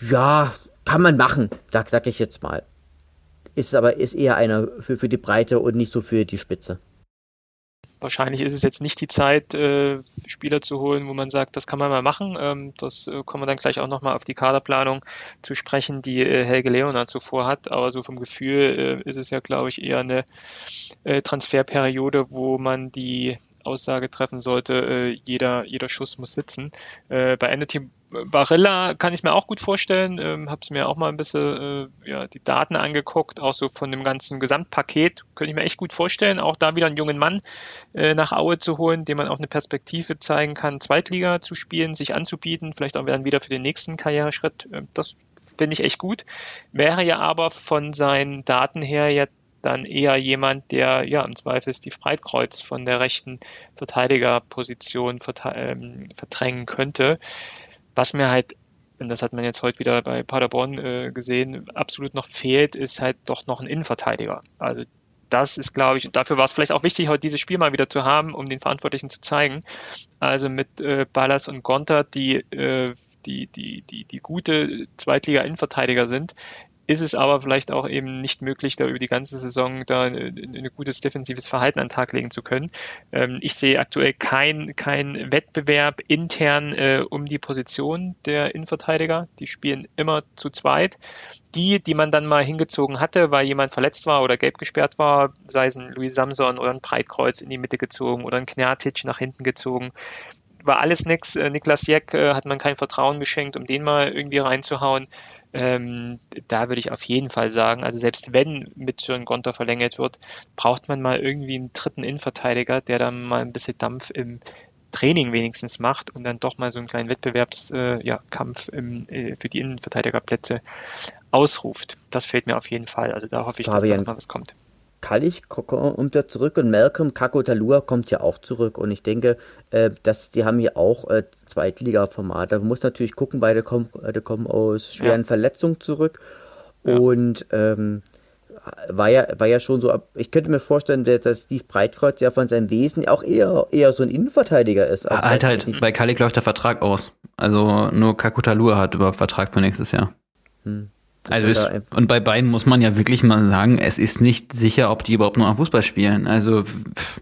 ja, kann man machen, sag, sag ich jetzt mal ist aber ist eher einer für, für die Breite und nicht so für die Spitze. Wahrscheinlich ist es jetzt nicht die Zeit, äh, Spieler zu holen, wo man sagt, das kann man mal machen. Ähm, das äh, kommen wir dann gleich auch nochmal auf die Kaderplanung zu sprechen, die äh, Helge Leonard zuvor hat. Aber so vom Gefühl ist es ja, glaube ich, eher eine Transferperiode, wo man die Aussage treffen sollte, jeder, jeder Schuss muss sitzen. bei Entity Barilla kann ich mir auch gut vorstellen. Ähm, Habe es mir auch mal ein bisschen äh, ja, die Daten angeguckt, auch so von dem ganzen Gesamtpaket. Könnte ich mir echt gut vorstellen, auch da wieder einen jungen Mann äh, nach Aue zu holen, dem man auch eine Perspektive zeigen kann, Zweitliga zu spielen, sich anzubieten, vielleicht auch dann wieder für den nächsten Karriereschritt. Äh, das finde ich echt gut. Wäre ja aber von seinen Daten her jetzt dann eher jemand, der ja im Zweifel Steve Breitkreuz von der rechten Verteidigerposition verte ähm, verdrängen könnte. Was mir halt, und das hat man jetzt heute wieder bei Paderborn äh, gesehen, absolut noch fehlt, ist halt doch noch ein Innenverteidiger. Also das ist, glaube ich, dafür war es vielleicht auch wichtig, heute dieses Spiel mal wieder zu haben, um den Verantwortlichen zu zeigen. Also mit äh, Ballas und Gonter, die, äh, die, die, die, die gute Zweitliga-Innenverteidiger sind, ist es aber vielleicht auch eben nicht möglich, da über die ganze Saison da ein gutes defensives Verhalten an den Tag legen zu können. Ähm, ich sehe aktuell kein, kein Wettbewerb intern äh, um die Position der Innenverteidiger. Die spielen immer zu zweit. Die, die man dann mal hingezogen hatte, weil jemand verletzt war oder gelb gesperrt war, sei es ein Louis Samson oder ein Breitkreuz in die Mitte gezogen oder ein Knjatic nach hinten gezogen, war alles nix. Äh, Niklas Jeck äh, hat man kein Vertrauen geschenkt, um den mal irgendwie reinzuhauen. Ähm, da würde ich auf jeden Fall sagen, also selbst wenn mit Sören Gonter verlängert wird, braucht man mal irgendwie einen dritten Innenverteidiger, der dann mal ein bisschen Dampf im Training wenigstens macht und dann doch mal so einen kleinen Wettbewerbskampf äh, ja, im, äh, für die Innenverteidigerplätze ausruft. Das fehlt mir auf jeden Fall. Also da hoffe ich, Fabian, dass da mal was kommt. Kallich kommt ja zurück und Malcolm Kakotalua kommt ja auch zurück und ich denke, äh, dass die haben hier auch äh, Zweitliga-Formate. Man muss natürlich gucken, beide kommen, beide kommen aus schweren ja. Verletzungen zurück ja. und ähm, war ja, war ja schon so, ich könnte mir vorstellen, dass Steve Breitkreuz ja von seinem Wesen auch eher, eher so ein Innenverteidiger ist. Also halt, halt, bei Kalik läuft der Vertrag aus. Also nur Kakutalur hat überhaupt Vertrag für nächstes Jahr. Hm. Also ist, und bei beiden muss man ja wirklich mal sagen, es ist nicht sicher, ob die überhaupt noch am Fußball spielen. Also pff,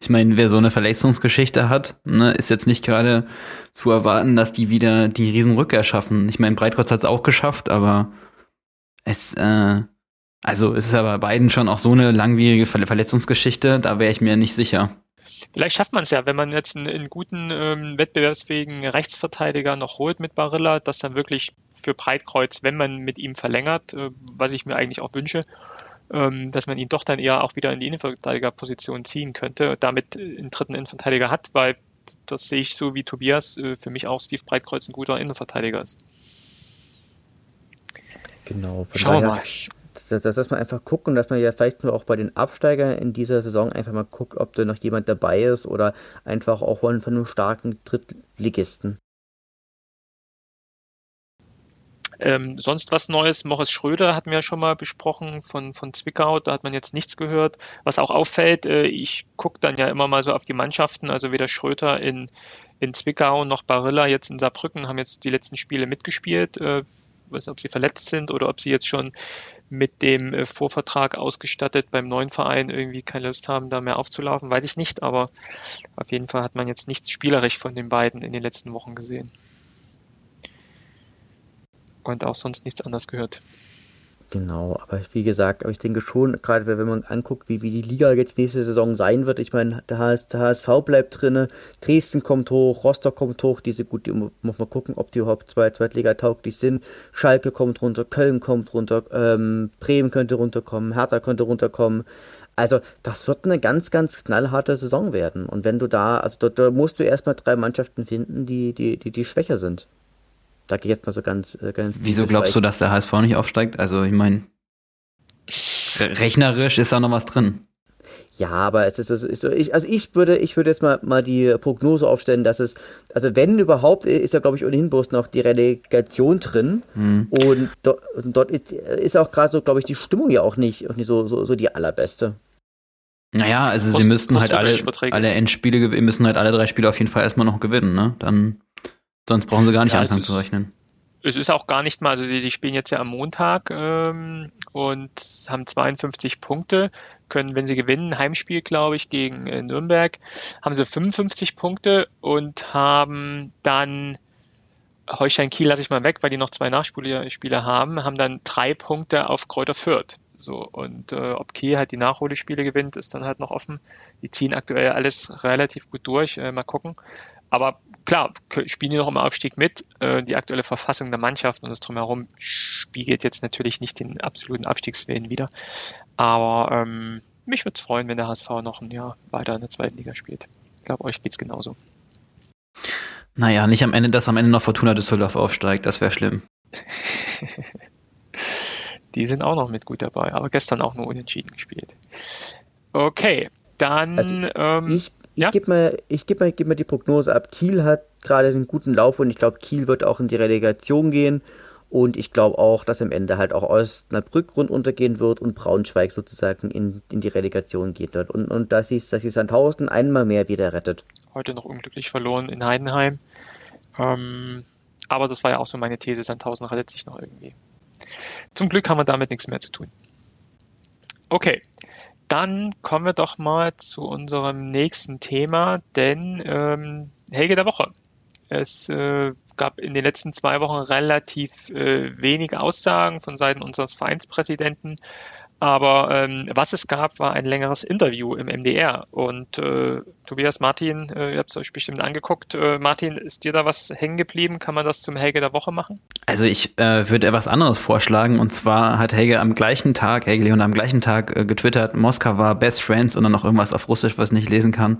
ich meine, wer so eine Verletzungsgeschichte hat, ne, ist jetzt nicht gerade zu erwarten, dass die wieder die Riesenrückkehr schaffen. Ich meine, Breitkreuz hat es auch geschafft, aber es, äh, also es ist aber bei beiden schon auch so eine langwierige Verletzungsgeschichte, da wäre ich mir nicht sicher. Vielleicht schafft man es ja, wenn man jetzt einen, einen guten, ähm, wettbewerbsfähigen Rechtsverteidiger noch holt mit Barilla, dass dann wirklich für Breitkreuz, wenn man mit ihm verlängert, äh, was ich mir eigentlich auch wünsche, ähm, dass man ihn doch dann eher auch wieder in die Innenverteidigerposition ziehen könnte, damit einen dritten Innenverteidiger hat, weil das sehe ich so wie Tobias, äh, für mich auch Steve Breitkreuz ein guter Innenverteidiger ist. Genau, von Schauen daher, dass, dass man einfach gucken, dass man ja vielleicht nur auch bei den Absteigern in dieser Saison einfach mal guckt, ob da noch jemand dabei ist oder einfach auch von, von einem starken Drittligisten. Ähm, sonst was Neues, Morris Schröder hatten wir ja schon mal besprochen von, von Zwickau, da hat man jetzt nichts gehört. Was auch auffällt, äh, ich gucke dann ja immer mal so auf die Mannschaften, also weder Schröder in, in Zwickau noch Barilla jetzt in Saarbrücken haben jetzt die letzten Spiele mitgespielt. Äh, weiß nicht, ob sie verletzt sind oder ob sie jetzt schon mit dem äh, Vorvertrag ausgestattet beim neuen Verein irgendwie keine Lust haben, da mehr aufzulaufen, weiß ich nicht, aber auf jeden Fall hat man jetzt nichts spielerisch von den beiden in den letzten Wochen gesehen. Und auch sonst nichts anderes gehört. Genau, aber wie gesagt, aber ich denke schon, gerade wenn man anguckt, wie, wie die Liga jetzt nächste Saison sein wird, ich meine, der, HS, der HSV bleibt drinne, Dresden kommt hoch, Rostock kommt hoch, diese gut, die muss man gucken, ob die überhaupt zwei, Zweitliga tauglich sind. Schalke kommt runter, Köln kommt runter, ähm, Bremen könnte runterkommen, Hertha könnte runterkommen. Also, das wird eine ganz, ganz knallharte Saison werden. Und wenn du da, also da, da musst du erstmal drei Mannschaften finden, die, die, die, die schwächer sind. Da gehe ich jetzt mal so ganz, äh, ganz. Wieso glaubst du, dass der HSV nicht aufsteigt? Also, ich meine, rechnerisch ist da noch was drin. Ja, aber es ist, es ist so, ich, also ich würde, ich würde jetzt mal, mal die Prognose aufstellen, dass es, also wenn überhaupt, ist ja glaube ich ohnehin bloß noch die Relegation drin hm. und, do, und, dort ist auch gerade so, glaube ich, die Stimmung ja auch nicht, auch nicht so, so, so die allerbeste. Naja, also Post, sie müssten halt alle, alle Endspiele, müssen halt alle drei Spiele auf jeden Fall erstmal noch gewinnen, ne? Dann Sonst brauchen sie gar nicht ja, anfangen zu rechnen. Es ist auch gar nicht mal, also sie, spielen jetzt ja am Montag ähm, und haben 52 Punkte, können, wenn sie gewinnen, Heimspiel, glaube ich, gegen äh, Nürnberg, haben sie 55 Punkte und haben dann Holstein Kiel lasse ich mal weg, weil die noch zwei Nachspieler haben, haben dann drei Punkte auf Kräuter Fürth. So, und äh, ob Kiel halt die Nachholespiele gewinnt, ist dann halt noch offen. Die ziehen aktuell alles relativ gut durch. Äh, mal gucken. Aber klar, spielen die noch im Aufstieg mit. Äh, die aktuelle Verfassung der Mannschaft und das Drumherum spiegelt jetzt natürlich nicht den absoluten Abstiegswillen wieder. Aber ähm, mich würde es freuen, wenn der HSV noch ein Jahr weiter in der zweiten Liga spielt. Ich glaube, euch geht es genauso. Naja, nicht am Ende, dass am Ende noch Fortuna Düsseldorf aufsteigt, das wäre schlimm. [LAUGHS] die sind auch noch mit gut dabei, aber gestern auch nur unentschieden gespielt. Okay, dann. Also ähm, ich ich ja? gebe mal, ich geb mal, geb mal die Prognose ab. Kiel hat gerade einen guten Lauf und ich glaube, Kiel wird auch in die Relegation gehen. Und ich glaube auch, dass am Ende halt auch Osnabrück rund untergehen wird und Braunschweig sozusagen in, in die Relegation geht wird. Und, und dass sie dass sie Sandhausen einmal mehr wieder rettet. Heute noch unglücklich verloren in Heidenheim. Ähm, aber das war ja auch so meine These, Sandhausen rettet sich noch irgendwie. Zum Glück haben wir damit nichts mehr zu tun. Okay, dann kommen wir doch mal zu unserem nächsten Thema, denn ähm, Helge der Woche. Es äh, gab in den letzten zwei Wochen relativ äh, wenige Aussagen von Seiten unseres Vereinspräsidenten aber ähm, was es gab, war ein längeres Interview im MDR. Und äh, Tobias Martin, äh, ihr habt es euch bestimmt angeguckt. Äh, Martin, ist dir da was hängen geblieben? Kann man das zum Helge der Woche machen? Also ich äh, würde etwas anderes vorschlagen. Und zwar hat Helge am gleichen Tag, Helge Leon am gleichen Tag äh, getwittert, Moskau war Best Friends und dann noch irgendwas auf Russisch, was ich nicht lesen kann.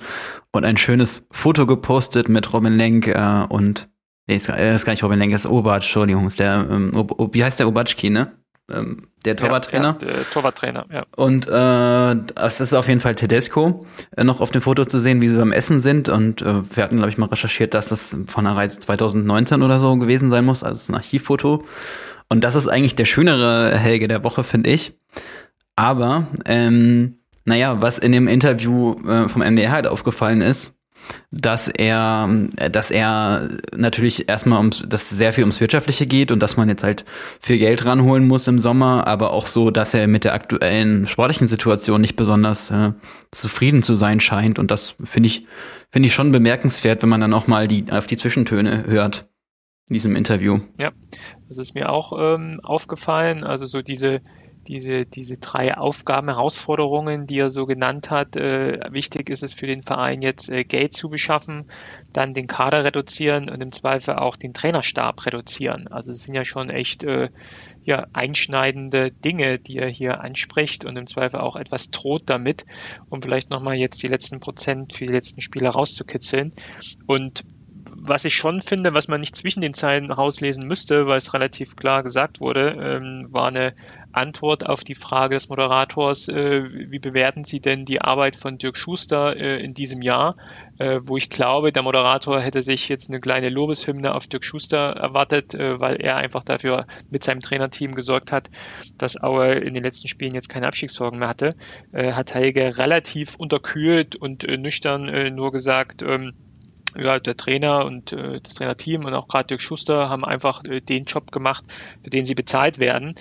Und ein schönes Foto gepostet mit Robin Lenk äh, und Nee, ist, gar nicht Robin Lenk, ist Obatsch, Entschuldigung, ist der, ähm, wie heißt der Obatschki, ne? Ähm, der Torwarttrainer. Ja, der Torwarttrainer, ja. Und äh, es ist auf jeden Fall Tedesco äh, noch auf dem Foto zu sehen, wie sie beim Essen sind. Und äh, wir hatten, glaube ich, mal recherchiert, dass das von der Reise 2019 oder so gewesen sein muss, also ein Archivfoto. Und das ist eigentlich der schönere Helge der Woche, finde ich. Aber, ähm, naja, was in dem Interview äh, vom NDR halt aufgefallen ist, dass er, dass er natürlich erstmal ums, dass sehr viel ums Wirtschaftliche geht und dass man jetzt halt viel Geld ranholen muss im Sommer, aber auch so, dass er mit der aktuellen sportlichen Situation nicht besonders äh, zufrieden zu sein scheint und das finde ich, finde ich schon bemerkenswert, wenn man dann auch mal die, auf die Zwischentöne hört in diesem Interview. Ja, das ist mir auch ähm, aufgefallen, also so diese, diese, diese drei Aufgaben, Herausforderungen, die er so genannt hat. Äh, wichtig ist es für den Verein jetzt äh, Geld zu beschaffen, dann den Kader reduzieren und im Zweifel auch den Trainerstab reduzieren. Also es sind ja schon echt äh, ja, einschneidende Dinge, die er hier anspricht und im Zweifel auch etwas droht damit, um vielleicht nochmal jetzt die letzten Prozent für die letzten Spiele rauszukitzeln. Und was ich schon finde, was man nicht zwischen den Zeilen rauslesen müsste, weil es relativ klar gesagt wurde, ähm, war eine Antwort auf die Frage des Moderators, äh, wie bewerten Sie denn die Arbeit von Dirk Schuster äh, in diesem Jahr? Äh, wo ich glaube, der Moderator hätte sich jetzt eine kleine Lobeshymne auf Dirk Schuster erwartet, äh, weil er einfach dafür mit seinem Trainerteam gesorgt hat, dass Aue in den letzten Spielen jetzt keine Abstiegssorgen mehr hatte. Äh, hat Helge relativ unterkühlt und äh, nüchtern nur gesagt, ähm, ja, der Trainer und äh, das Trainerteam und auch gerade Dirk Schuster haben einfach äh, den Job gemacht, für den sie bezahlt werden.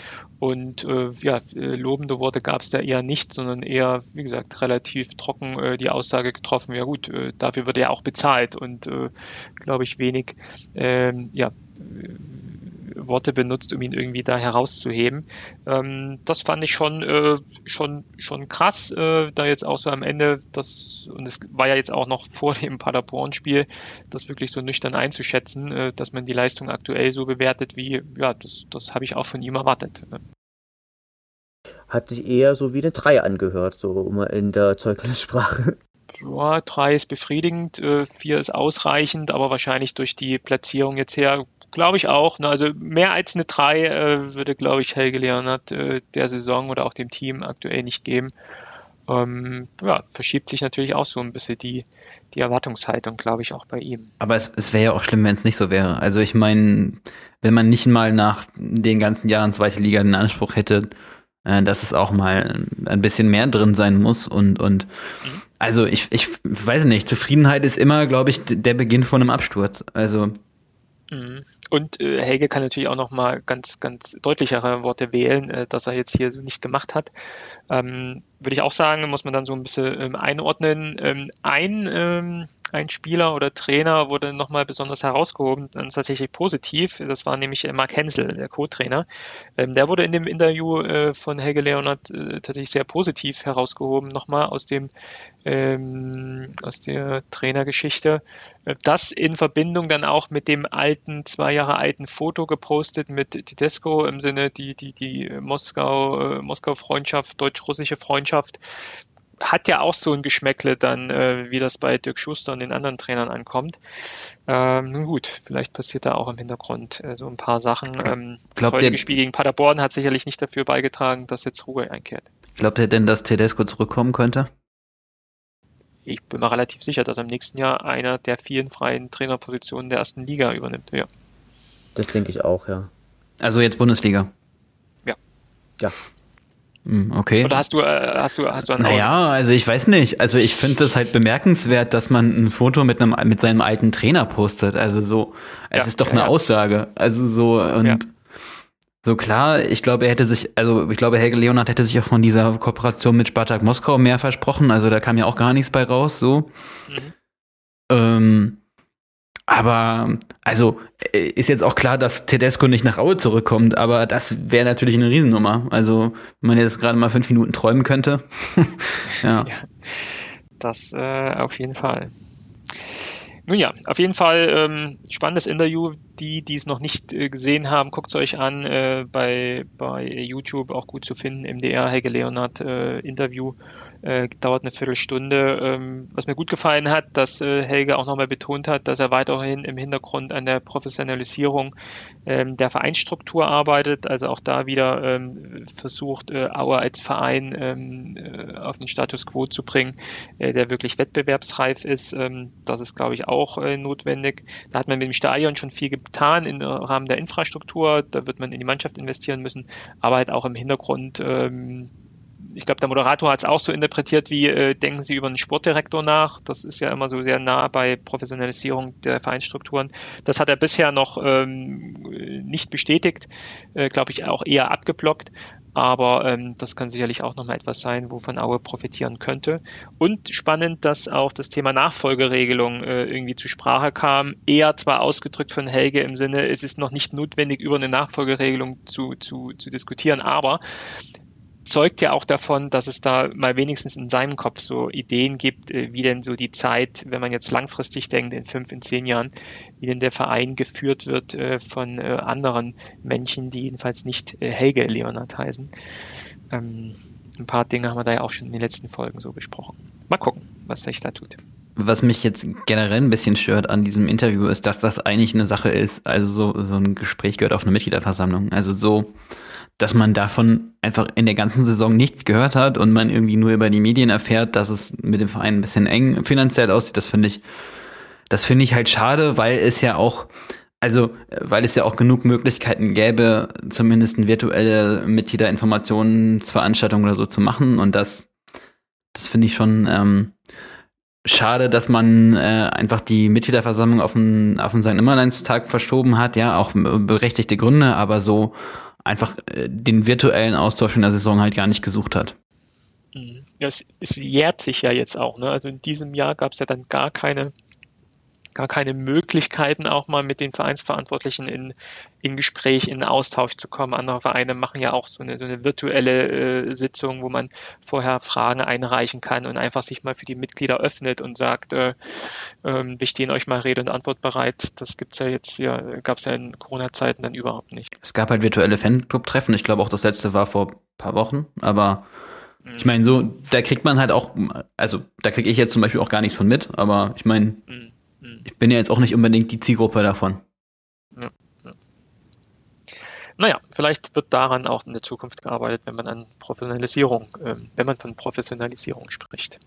Und äh, ja, äh, lobende Worte gab es da eher nicht, sondern eher, wie gesagt, relativ trocken äh, die Aussage getroffen, ja gut, äh, dafür wird er auch bezahlt und äh, glaube ich wenig ähm, ja, Worte benutzt, um ihn irgendwie da herauszuheben. Ähm, das fand ich schon, äh, schon, schon krass, äh, da jetzt auch so am Ende, das, und es war ja jetzt auch noch [LAUGHS] vor dem Paderborn-Spiel, das wirklich so nüchtern einzuschätzen, äh, dass man die Leistung aktuell so bewertet wie, ja, das, das habe ich auch von ihm erwartet. Hat sich eher so wie eine 3 angehört, so in der Zeugnissprache ja, drei ist befriedigend, äh, vier ist ausreichend, aber wahrscheinlich durch die Platzierung jetzt her Glaube ich auch. Ne? Also mehr als eine 3 äh, würde, glaube ich, Helge Leonard äh, der Saison oder auch dem Team aktuell nicht geben. Ähm, ja, verschiebt sich natürlich auch so ein bisschen die, die Erwartungshaltung, glaube ich, auch bei ihm. Aber es, es wäre ja auch schlimm, wenn es nicht so wäre. Also ich meine, wenn man nicht mal nach den ganzen Jahren zweite Liga den Anspruch hätte, äh, dass es auch mal ein bisschen mehr drin sein muss und, und mhm. also ich, ich weiß nicht, Zufriedenheit ist immer, glaube ich, der Beginn von einem Absturz. Also Mhm. Und äh, Helge kann natürlich auch nochmal ganz, ganz deutlichere Worte wählen, äh, dass er jetzt hier so nicht gemacht hat. Ähm, würde ich auch sagen, muss man dann so ein bisschen ähm, einordnen. Ähm, ein ähm, ein Spieler oder Trainer wurde nochmal besonders herausgehoben, dann tatsächlich positiv. Das war nämlich äh, Mark Hensel, der Co-Trainer. Ähm, der wurde in dem Interview äh, von Helge Leonard äh, tatsächlich sehr positiv herausgehoben, nochmal aus dem ähm, aus der Trainergeschichte. Äh, das in Verbindung dann auch mit dem alten, zwei Jahre alten Foto gepostet mit Tedesco im Sinne die, die, die Moskau, äh, Moskau-Freundschaft, deutsch-russische Freundschaft hat ja auch so ein Geschmäckle dann, äh, wie das bei Dirk Schuster und den anderen Trainern ankommt. Ähm, nun gut, vielleicht passiert da auch im Hintergrund äh, so ein paar Sachen. Ähm, das heutige Spiel gegen Paderborn hat sicherlich nicht dafür beigetragen, dass jetzt Ruhe einkehrt. Glaubt ihr denn, dass Tedesco zurückkommen könnte? Ich bin mir relativ sicher, dass er im nächsten Jahr einer der vielen freien Trainerpositionen der ersten Liga übernimmt. Ja. Das denke ich auch, ja. Also jetzt Bundesliga. Ja. Ja. Hm, okay. Oder hast du, äh, hast du, hast du einen Naja, also ich weiß nicht. Also ich finde das halt bemerkenswert, dass man ein Foto mit einem, mit seinem alten Trainer postet. Also so, es ja, ist doch eine ja. Aussage. Also so, und ja. so klar, ich glaube, er hätte sich, also ich glaube, Helge Leonard hätte sich auch von dieser Kooperation mit Spartak Moskau mehr versprochen. Also da kam ja auch gar nichts bei raus, so. Mhm. Ähm, aber also äh, ist jetzt auch klar, dass Tedesco nicht nach Aue zurückkommt, aber das wäre natürlich eine Riesennummer. Also wenn man jetzt gerade mal fünf Minuten träumen könnte. [LAUGHS] ja. ja. Das äh, auf jeden Fall. Nun ja, auf jeden Fall ähm, spannendes Interview. Die, die es noch nicht äh, gesehen haben, guckt es euch an. Äh, bei, bei YouTube auch gut zu finden. MDR Helge Leonard äh, Interview äh, dauert eine Viertelstunde. Ähm, was mir gut gefallen hat, dass äh, Helge auch nochmal betont hat, dass er weiterhin im Hintergrund an der Professionalisierung ähm, der Vereinsstruktur arbeitet, also auch da wieder ähm, versucht, äh, Aue als Verein ähm, äh, auf den Status quo zu bringen, äh, der wirklich wettbewerbsreif ist. Ähm, das ist, glaube ich, auch äh, notwendig. Da hat man mit dem Stadion schon viel getan im Rahmen der Infrastruktur. Da wird man in die Mannschaft investieren müssen, aber halt auch im Hintergrund ähm, ich glaube, der Moderator hat es auch so interpretiert, wie äh, denken Sie über einen Sportdirektor nach. Das ist ja immer so sehr nah bei Professionalisierung der Vereinsstrukturen. Das hat er bisher noch ähm, nicht bestätigt, äh, glaube ich, auch eher abgeblockt. Aber ähm, das kann sicherlich auch nochmal etwas sein, wovon Aue profitieren könnte. Und spannend, dass auch das Thema Nachfolgeregelung äh, irgendwie zur Sprache kam. Eher zwar ausgedrückt von Helge im Sinne, es ist noch nicht notwendig, über eine Nachfolgeregelung zu, zu, zu diskutieren, aber zeugt ja auch davon, dass es da mal wenigstens in seinem Kopf so Ideen gibt, äh, wie denn so die Zeit, wenn man jetzt langfristig denkt, in fünf, in zehn Jahren, wie denn der Verein geführt wird äh, von äh, anderen Menschen, die jedenfalls nicht Helge Leonard heißen. Ähm, ein paar Dinge haben wir da ja auch schon in den letzten Folgen so besprochen. Mal gucken, was sich da tut. was mich jetzt generell ein bisschen stört an diesem Interview, ist, dass das eigentlich eine Sache ist. Also so, so ein Gespräch gehört auf eine Mitgliederversammlung. Also so, dass man davon einfach in der ganzen Saison nichts gehört hat und man irgendwie nur über die Medien erfährt, dass es mit dem Verein ein bisschen eng finanziell aussieht. Das finde ich, das finde ich halt schade, weil es ja auch, also, weil es ja auch genug Möglichkeiten gäbe, zumindest eine virtuelle Mitgliederinformationsveranstaltung oder so zu machen. Und das, das finde ich schon ähm, schade, dass man äh, einfach die Mitgliederversammlung auf den, auf den St. Nimmerleinstag verschoben hat. Ja, auch berechtigte Gründe, aber so einfach äh, den virtuellen Austausch in der Saison halt gar nicht gesucht hat. Mhm. Ja, es, es jährt sich ja jetzt auch. Ne? Also in diesem Jahr gab es ja dann gar keine gar keine Möglichkeiten, auch mal mit den Vereinsverantwortlichen in, in Gespräch, in Austausch zu kommen. Andere Vereine machen ja auch so eine, so eine virtuelle äh, Sitzung, wo man vorher Fragen einreichen kann und einfach sich mal für die Mitglieder öffnet und sagt, äh, äh, wir stehen euch mal Rede und Antwort bereit. Das gibt's ja jetzt ja, gab es ja in Corona-Zeiten dann überhaupt nicht. Es gab halt virtuelle Fanclub-Treffen. Ich glaube auch das letzte war vor paar Wochen, aber mhm. ich meine, so, da kriegt man halt auch, also da kriege ich jetzt zum Beispiel auch gar nichts von mit, aber ich meine, mhm ich bin ja jetzt auch nicht unbedingt die Zielgruppe davon. Ja, ja. Naja, vielleicht wird daran auch in der Zukunft gearbeitet, wenn man an Professionalisierung, äh, wenn man von Professionalisierung spricht.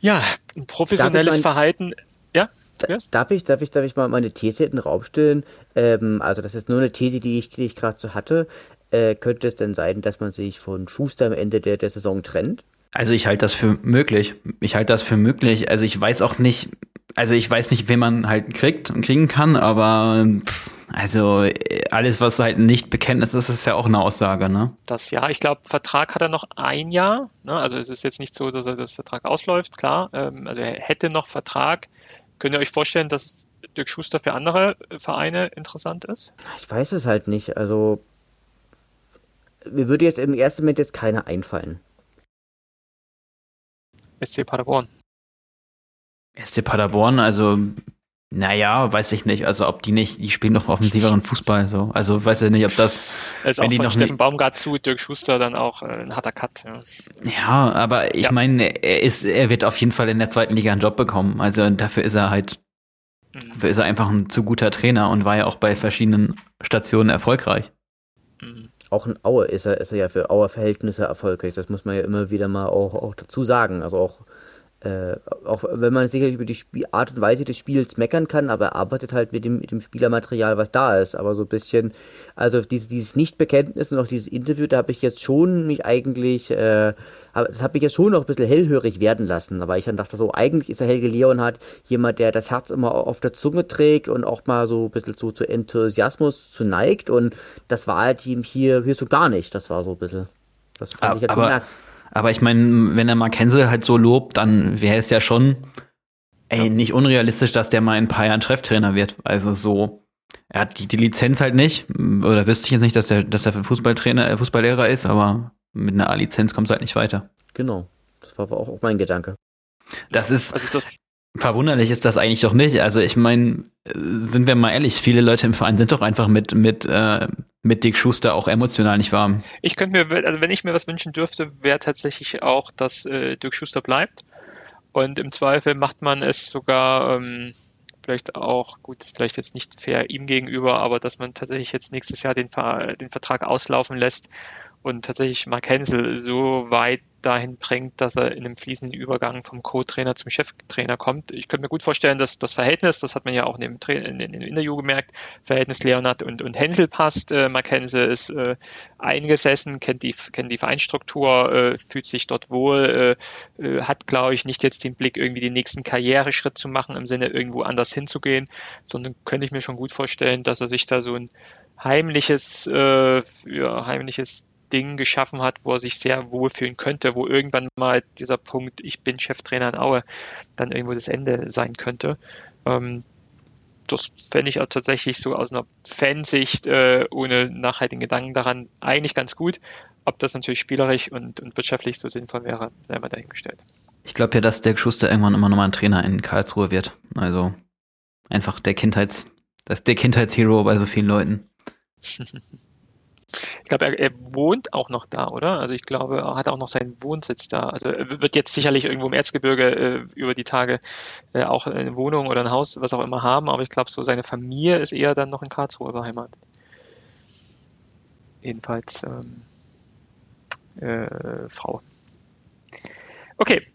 Ja, ein professionelles mein, Verhalten. Ja? Yes? Darf ich, darf ich, darf ich mal meine These in den Raum stellen? Ähm, also das ist nur eine These, die ich, die ich gerade so hatte. Äh, könnte es denn sein, dass man sich von Schuster am Ende der, der Saison trennt? Also ich halte das für möglich. Ich halte das für möglich. Also ich weiß auch nicht, also ich weiß nicht, wen man halt kriegt und kriegen kann, aber pff, also alles, was halt nicht Bekenntnis ist, ist ja auch eine Aussage, ne? Das ja, ich glaube, Vertrag hat er noch ein Jahr. Ne? Also es ist jetzt nicht so, dass er das Vertrag ausläuft, klar. Ähm, also er hätte noch Vertrag. Könnt ihr euch vorstellen, dass Dirk Schuster für andere Vereine interessant ist? Ich weiß es halt nicht. Also mir würde jetzt im ersten Moment jetzt keiner einfallen. SC Paderborn. SC Paderborn, also naja, weiß ich nicht. Also ob die nicht, die spielen doch offensiveren Fußball so. Also weiß ich nicht, ob das. das ist wenn auch die noch Steffen nicht, Baumgart zu Dirk Schuster dann auch äh, ein harter Cut. Ja, ja aber ich ja. meine, er ist, er wird auf jeden Fall in der zweiten Liga einen Job bekommen. Also dafür ist er halt, mhm. dafür ist er einfach ein zu guter Trainer und war ja auch bei verschiedenen Stationen erfolgreich. Mhm. Auch in Aue ist er, ist er ja für Auer Verhältnisse erfolgreich. Das muss man ja immer wieder mal auch, auch dazu sagen. Also auch äh, auch wenn man sicherlich über die Spiel Art und Weise des Spiels meckern kann, aber er arbeitet halt mit dem, mit dem Spielermaterial, was da ist. Aber so ein bisschen, also dieses, dieses Nichtbekenntnis und auch dieses Interview, da habe ich jetzt schon mich eigentlich, äh, das habe ich jetzt schon noch ein bisschen hellhörig werden lassen. Aber ich dann dachte so, eigentlich ist der Helge Leonhardt jemand, der das Herz immer auf der Zunge trägt und auch mal so ein bisschen so zu Enthusiasmus zu neigt. Und das war halt ihm hier, hier so gar nicht. Das war so ein bisschen. Das fand aber, ich jetzt aber, aber ich meine, wenn er Markense halt so lobt, dann wäre es ja schon ey, nicht unrealistisch, dass der mal in ein paar Jahren Trefftrainer wird. Also so, er hat die, die Lizenz halt nicht. Oder wüsste ich jetzt nicht, dass er, dass er Fußballtrainer, äh, Fußballlehrer ist, aber mit einer A-Lizenz kommt es halt nicht weiter. Genau. Das war aber auch mein Gedanke. Das ist, also Verwunderlich ist das eigentlich doch nicht. Also ich meine, sind wir mal ehrlich, viele Leute im Verein sind doch einfach mit, mit, äh, mit Dick Schuster auch emotional nicht warm. Ich könnte mir, also wenn ich mir was wünschen dürfte, wäre tatsächlich auch, dass äh, Dirk Schuster bleibt. Und im Zweifel macht man es sogar ähm, vielleicht auch, gut, ist vielleicht jetzt nicht fair ihm gegenüber, aber dass man tatsächlich jetzt nächstes Jahr den, den Vertrag auslaufen lässt und tatsächlich Mark Hensel so weit dahin bringt, dass er in einem fließenden Übergang vom Co-Trainer zum Cheftrainer kommt. Ich könnte mir gut vorstellen, dass das Verhältnis, das hat man ja auch in dem, in dem Interview gemerkt, Verhältnis Leonard und, und Hensel passt. Äh, Mark Hensel ist äh, eingesessen, kennt die, kennt die Vereinsstruktur, äh, fühlt sich dort wohl, äh, äh, hat, glaube ich, nicht jetzt den Blick, irgendwie den nächsten Karriereschritt zu machen, im Sinne irgendwo anders hinzugehen, sondern könnte ich mir schon gut vorstellen, dass er sich da so ein heimliches, äh, ja, heimliches Ding geschaffen hat, wo er sich sehr wohlfühlen könnte, wo irgendwann mal dieser Punkt, ich bin Cheftrainer in Aue, dann irgendwo das Ende sein könnte. Ähm, das fände ich auch tatsächlich so aus einer Fansicht äh, ohne nachhaltigen Gedanken daran eigentlich ganz gut. Ob das natürlich spielerisch und, und wirtschaftlich so sinnvoll wäre, sei mal dahingestellt. Ich glaube ja, dass Dirk Schuster irgendwann immer nochmal ein Trainer in Karlsruhe wird. Also einfach der Kindheits, das der Kindheitshero bei so vielen Leuten. [LAUGHS] Ich glaube, er, er, wohnt auch noch da, oder? Also ich glaube, er hat auch noch seinen Wohnsitz da. Also er wird jetzt sicherlich irgendwo im Erzgebirge äh, über die Tage äh, auch eine Wohnung oder ein Haus, was auch immer haben, aber ich glaube, so seine Familie ist eher dann noch in Karlsruhe beheimatet. Jedenfalls ähm, äh, Frau. Okay,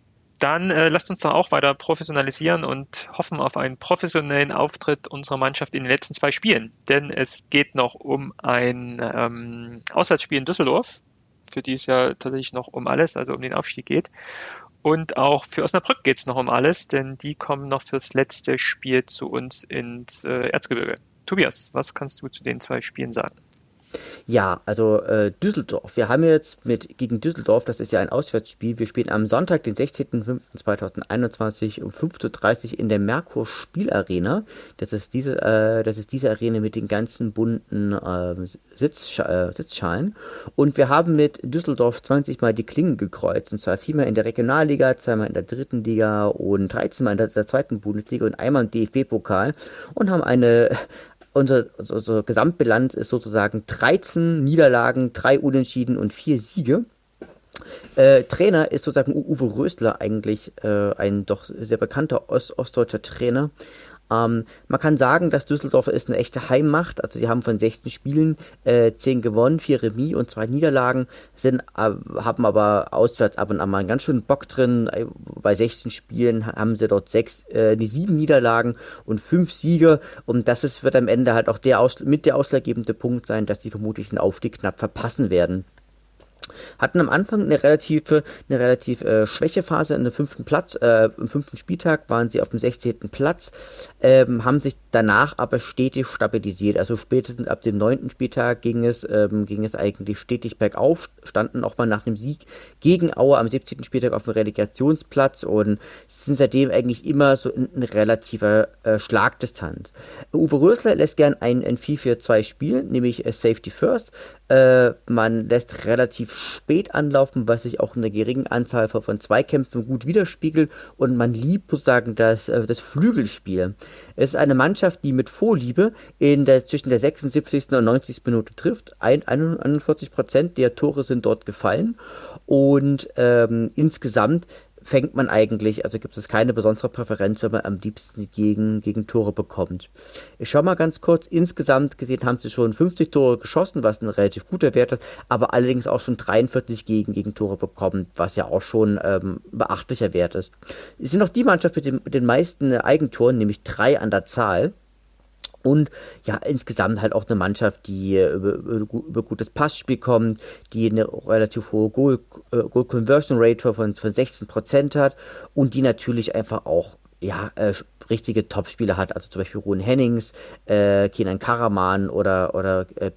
dann äh, lasst uns doch auch weiter professionalisieren und hoffen auf einen professionellen Auftritt unserer Mannschaft in den letzten zwei Spielen. Denn es geht noch um ein ähm, Auswärtsspiel in Düsseldorf, für die es ja tatsächlich noch um alles, also um den Aufstieg geht. Und auch für Osnabrück geht es noch um alles, denn die kommen noch fürs letzte Spiel zu uns ins äh, Erzgebirge. Tobias, was kannst du zu den zwei Spielen sagen? Ja, also äh, Düsseldorf. Wir haben jetzt mit gegen Düsseldorf, das ist ja ein Auswärtsspiel. Wir spielen am Sonntag, den 16.05.2021 um 15.30 Uhr in der Merkur Spielarena. Das ist diese, äh, das ist diese Arena mit den ganzen bunten äh, Sitz, äh, Sitzschalen. Und wir haben mit Düsseldorf 20 Mal die Klingen gekreuzt. Und zwar viermal in der Regionalliga, zweimal in der dritten Liga und 13 Mal in der, der zweiten Bundesliga und einmal im DFB-Pokal. Und haben eine unser, unsere Gesamtbilanz ist sozusagen 13 Niederlagen, 3 Unentschieden und 4 Siege. Äh, Trainer ist sozusagen Uwe Rösler eigentlich äh, ein doch sehr bekannter Ost ostdeutscher Trainer ähm, man kann sagen, dass Düsseldorf ist eine echte Heimmacht. Also sie haben von 16 Spielen äh, 10 gewonnen, 4 Remis und 2 Niederlagen, sind, äh, haben aber auswärts ab und an mal einen ganz schönen Bock drin. Äh, bei 16 Spielen haben sie dort 6, äh, die 7 Niederlagen und 5 Siege. Und das ist, wird am Ende halt auch der Aus mit der ausschlaggebende Punkt sein, dass sie vermutlich den Aufstieg knapp verpassen werden hatten am Anfang eine relative, eine relativ äh, Schwächephase in der fünften Platz, äh, im fünften Spieltag waren sie auf dem 16. Platz, ähm, haben sich danach aber stetig stabilisiert. Also spätestens ab dem neunten Spieltag ging es, ähm, ging es eigentlich stetig bergauf, standen auch mal nach dem Sieg gegen Aue am 17. Spieltag auf dem Relegationsplatz und sind seitdem eigentlich immer so in, in relativer äh, Schlagdistanz. Uwe Rösler lässt gern ein, ein 4-4-2 spielen, nämlich äh, Safety First. Äh, man lässt relativ spät anlaufen, was sich auch in der geringen Anzahl von Zweikämpfen gut widerspiegelt und man liebt sozusagen das, äh, das Flügelspiel. Es ist eine Mannschaft, die mit Vorliebe in der, zwischen der 76. und 90. Minute trifft. Ein, 41 Prozent der Tore sind dort gefallen und ähm, insgesamt fängt man eigentlich, also gibt es keine besondere Präferenz, wenn man am liebsten gegen, gegen Tore bekommt. Ich schau mal ganz kurz, insgesamt gesehen haben sie schon 50 Tore geschossen, was ein relativ guter Wert ist, aber allerdings auch schon 43 gegen, gegen Tore bekommen, was ja auch schon ähm, beachtlicher Wert ist. Sie sind auch die Mannschaft mit, dem, mit den meisten Eigentoren, nämlich drei an der Zahl. Und ja, insgesamt halt auch eine Mannschaft, die über, über gutes Passspiel kommt, die eine relativ hohe Goal, äh, Goal Conversion Rate von, von 16% hat und die natürlich einfach auch ja, äh, richtige Topspieler hat, also zum Beispiel Ruhen Hennings, äh, Kenan Karaman oder, oder äh,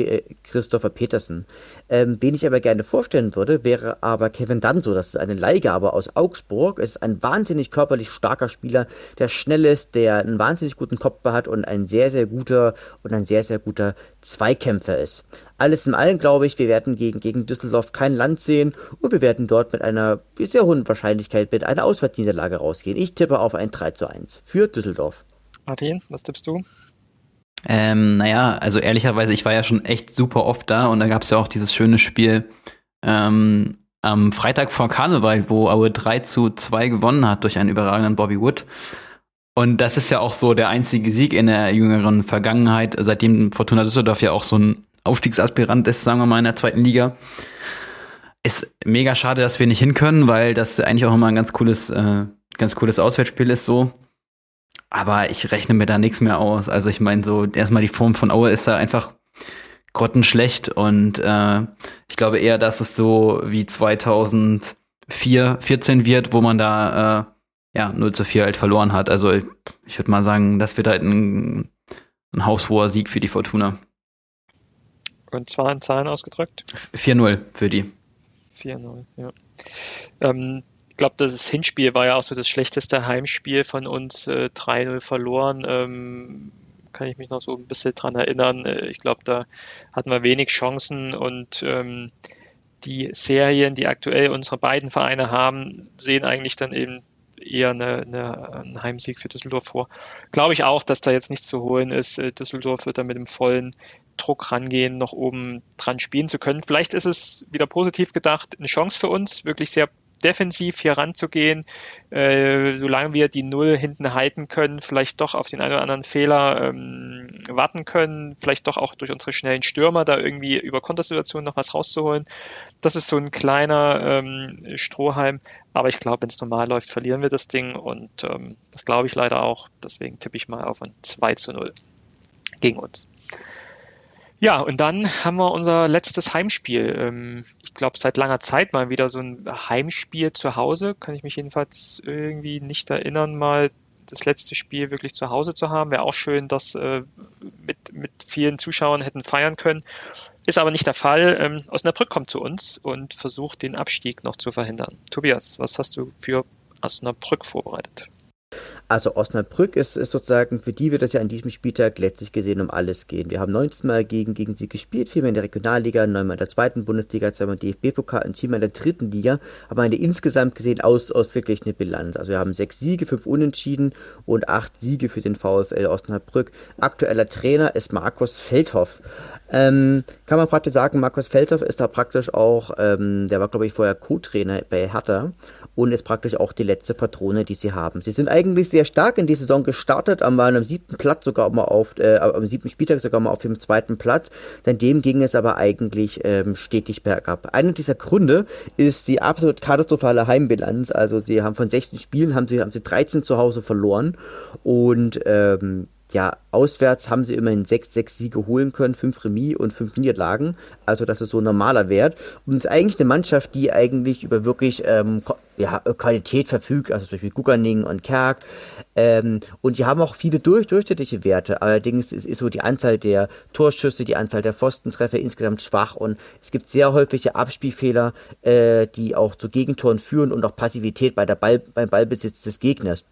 P Christopher Petersen. Ähm, wen ich aber gerne vorstellen würde, wäre aber Kevin Danso. Das ist eine Leihgabe aus Augsburg. ist ein wahnsinnig körperlich starker Spieler, der schnell ist, der einen wahnsinnig guten Kopf hat und ein sehr, sehr guter und ein sehr, sehr guter Zweikämpfer ist. Alles in allem glaube ich, wir werden gegen, gegen Düsseldorf kein Land sehen und wir werden dort mit einer sehr hohen Wahrscheinlichkeit mit einer Auswärtsniederlage rausgehen. Ich tippe auf ein 3 zu 1 für Düsseldorf. Martin, was tippst du? Ähm, naja, also ehrlicherweise, ich war ja schon echt super oft da und da gab es ja auch dieses schöne Spiel ähm, am Freitag vor Karneval, wo Aue 3 zu 2 gewonnen hat durch einen überragenden Bobby Wood. Und das ist ja auch so der einzige Sieg in der jüngeren Vergangenheit, seitdem Fortuna Düsseldorf ja auch so ein Aufstiegsaspirant ist, sagen wir mal, in der zweiten Liga. Ist mega schade, dass wir nicht hin können, weil das eigentlich auch immer ein ganz cooles, äh, ganz cooles Auswärtsspiel ist so. Aber ich rechne mir da nichts mehr aus. Also ich meine, so erstmal die Form von Aue ist da einfach grottenschlecht und äh, ich glaube eher, dass es so wie 2004, 14 wird, wo man da äh, ja 0 zu 4 halt verloren hat. Also ich, ich würde mal sagen, das wird halt ein, ein haushoher Sieg für die Fortuna. Und zwar in Zahlen ausgedrückt? 4-0 für die. 4-0, ja. Ähm, glaube, das Hinspiel war ja auch so das schlechteste Heimspiel von uns, äh, 3-0 verloren. Ähm, kann ich mich noch so ein bisschen dran erinnern. Äh, ich glaube, da hatten wir wenig Chancen und ähm, die Serien, die aktuell unsere beiden Vereine haben, sehen eigentlich dann eben eher eine, eine, ein Heimsieg für Düsseldorf vor. Glaube ich auch, dass da jetzt nichts zu holen ist. Äh, Düsseldorf wird da mit dem vollen Druck rangehen, noch oben dran spielen zu können. Vielleicht ist es wieder positiv gedacht, eine Chance für uns, wirklich sehr defensiv hier ranzugehen, äh, solange wir die Null hinten halten können, vielleicht doch auf den einen oder anderen Fehler ähm, warten können, vielleicht doch auch durch unsere schnellen Stürmer da irgendwie über Kontersituationen noch was rauszuholen. Das ist so ein kleiner ähm, Strohhalm, aber ich glaube, wenn es normal läuft, verlieren wir das Ding und ähm, das glaube ich leider auch. Deswegen tippe ich mal auf ein 2 zu 0 gegen uns. Ja, und dann haben wir unser letztes Heimspiel. Ähm, ich glaube, seit langer Zeit mal wieder so ein Heimspiel zu Hause. Kann ich mich jedenfalls irgendwie nicht erinnern, mal das letzte Spiel wirklich zu Hause zu haben. Wäre auch schön, das äh, mit, mit vielen Zuschauern hätten feiern können. Ist aber nicht der Fall. Ähm, Osnabrück kommt zu uns und versucht den Abstieg noch zu verhindern. Tobias, was hast du für Osnabrück vorbereitet? Also Osnabrück ist, ist sozusagen, für die wird es ja an diesem Spieltag letztlich gesehen um alles gehen. Wir haben 19 Mal gegen, gegen sie gespielt, viermal in der Regionalliga, neunmal in der zweiten Bundesliga, zweimal DFB-Pokal und viermal in der dritten Liga, aber eine insgesamt gesehen aus, ausgeglichene Bilanz. Also wir haben sechs Siege, fünf Unentschieden und acht Siege für den VfL Osnabrück. Aktueller Trainer ist Markus Feldhoff. Ähm, kann man praktisch sagen, Markus Feldhoff ist da praktisch auch, ähm, der war glaube ich vorher Co-Trainer bei Hertha und ist praktisch auch die letzte Patrone, die sie haben. Sie sind eigentlich sehr stark in die Saison gestartet, am, siebten Platz sogar mal auf, äh, am siebten Spieltag sogar mal auf dem zweiten Platz. Denn dem ging es aber eigentlich ähm, stetig bergab. Einer dieser Gründe ist die absolut katastrophale Heimbilanz. Also sie haben von 16 Spielen haben sie, haben sie 13 zu Hause verloren und ähm, ja, auswärts haben sie immerhin sechs, sechs Siege holen können, fünf Remis und fünf Niederlagen. Also das ist so ein normaler Wert. Und es ist eigentlich eine Mannschaft, die eigentlich über wirklich ähm, ja, Qualität verfügt, also zum Beispiel Guganing und Kerk. Ähm, und die haben auch viele durch, durchschnittliche Werte. Allerdings ist, ist so die Anzahl der Torschüsse, die Anzahl der Pfostentreffer insgesamt schwach und es gibt sehr häufige Abspielfehler, äh, die auch zu Gegentoren führen und auch Passivität bei der Ball, beim Ballbesitz des Gegners.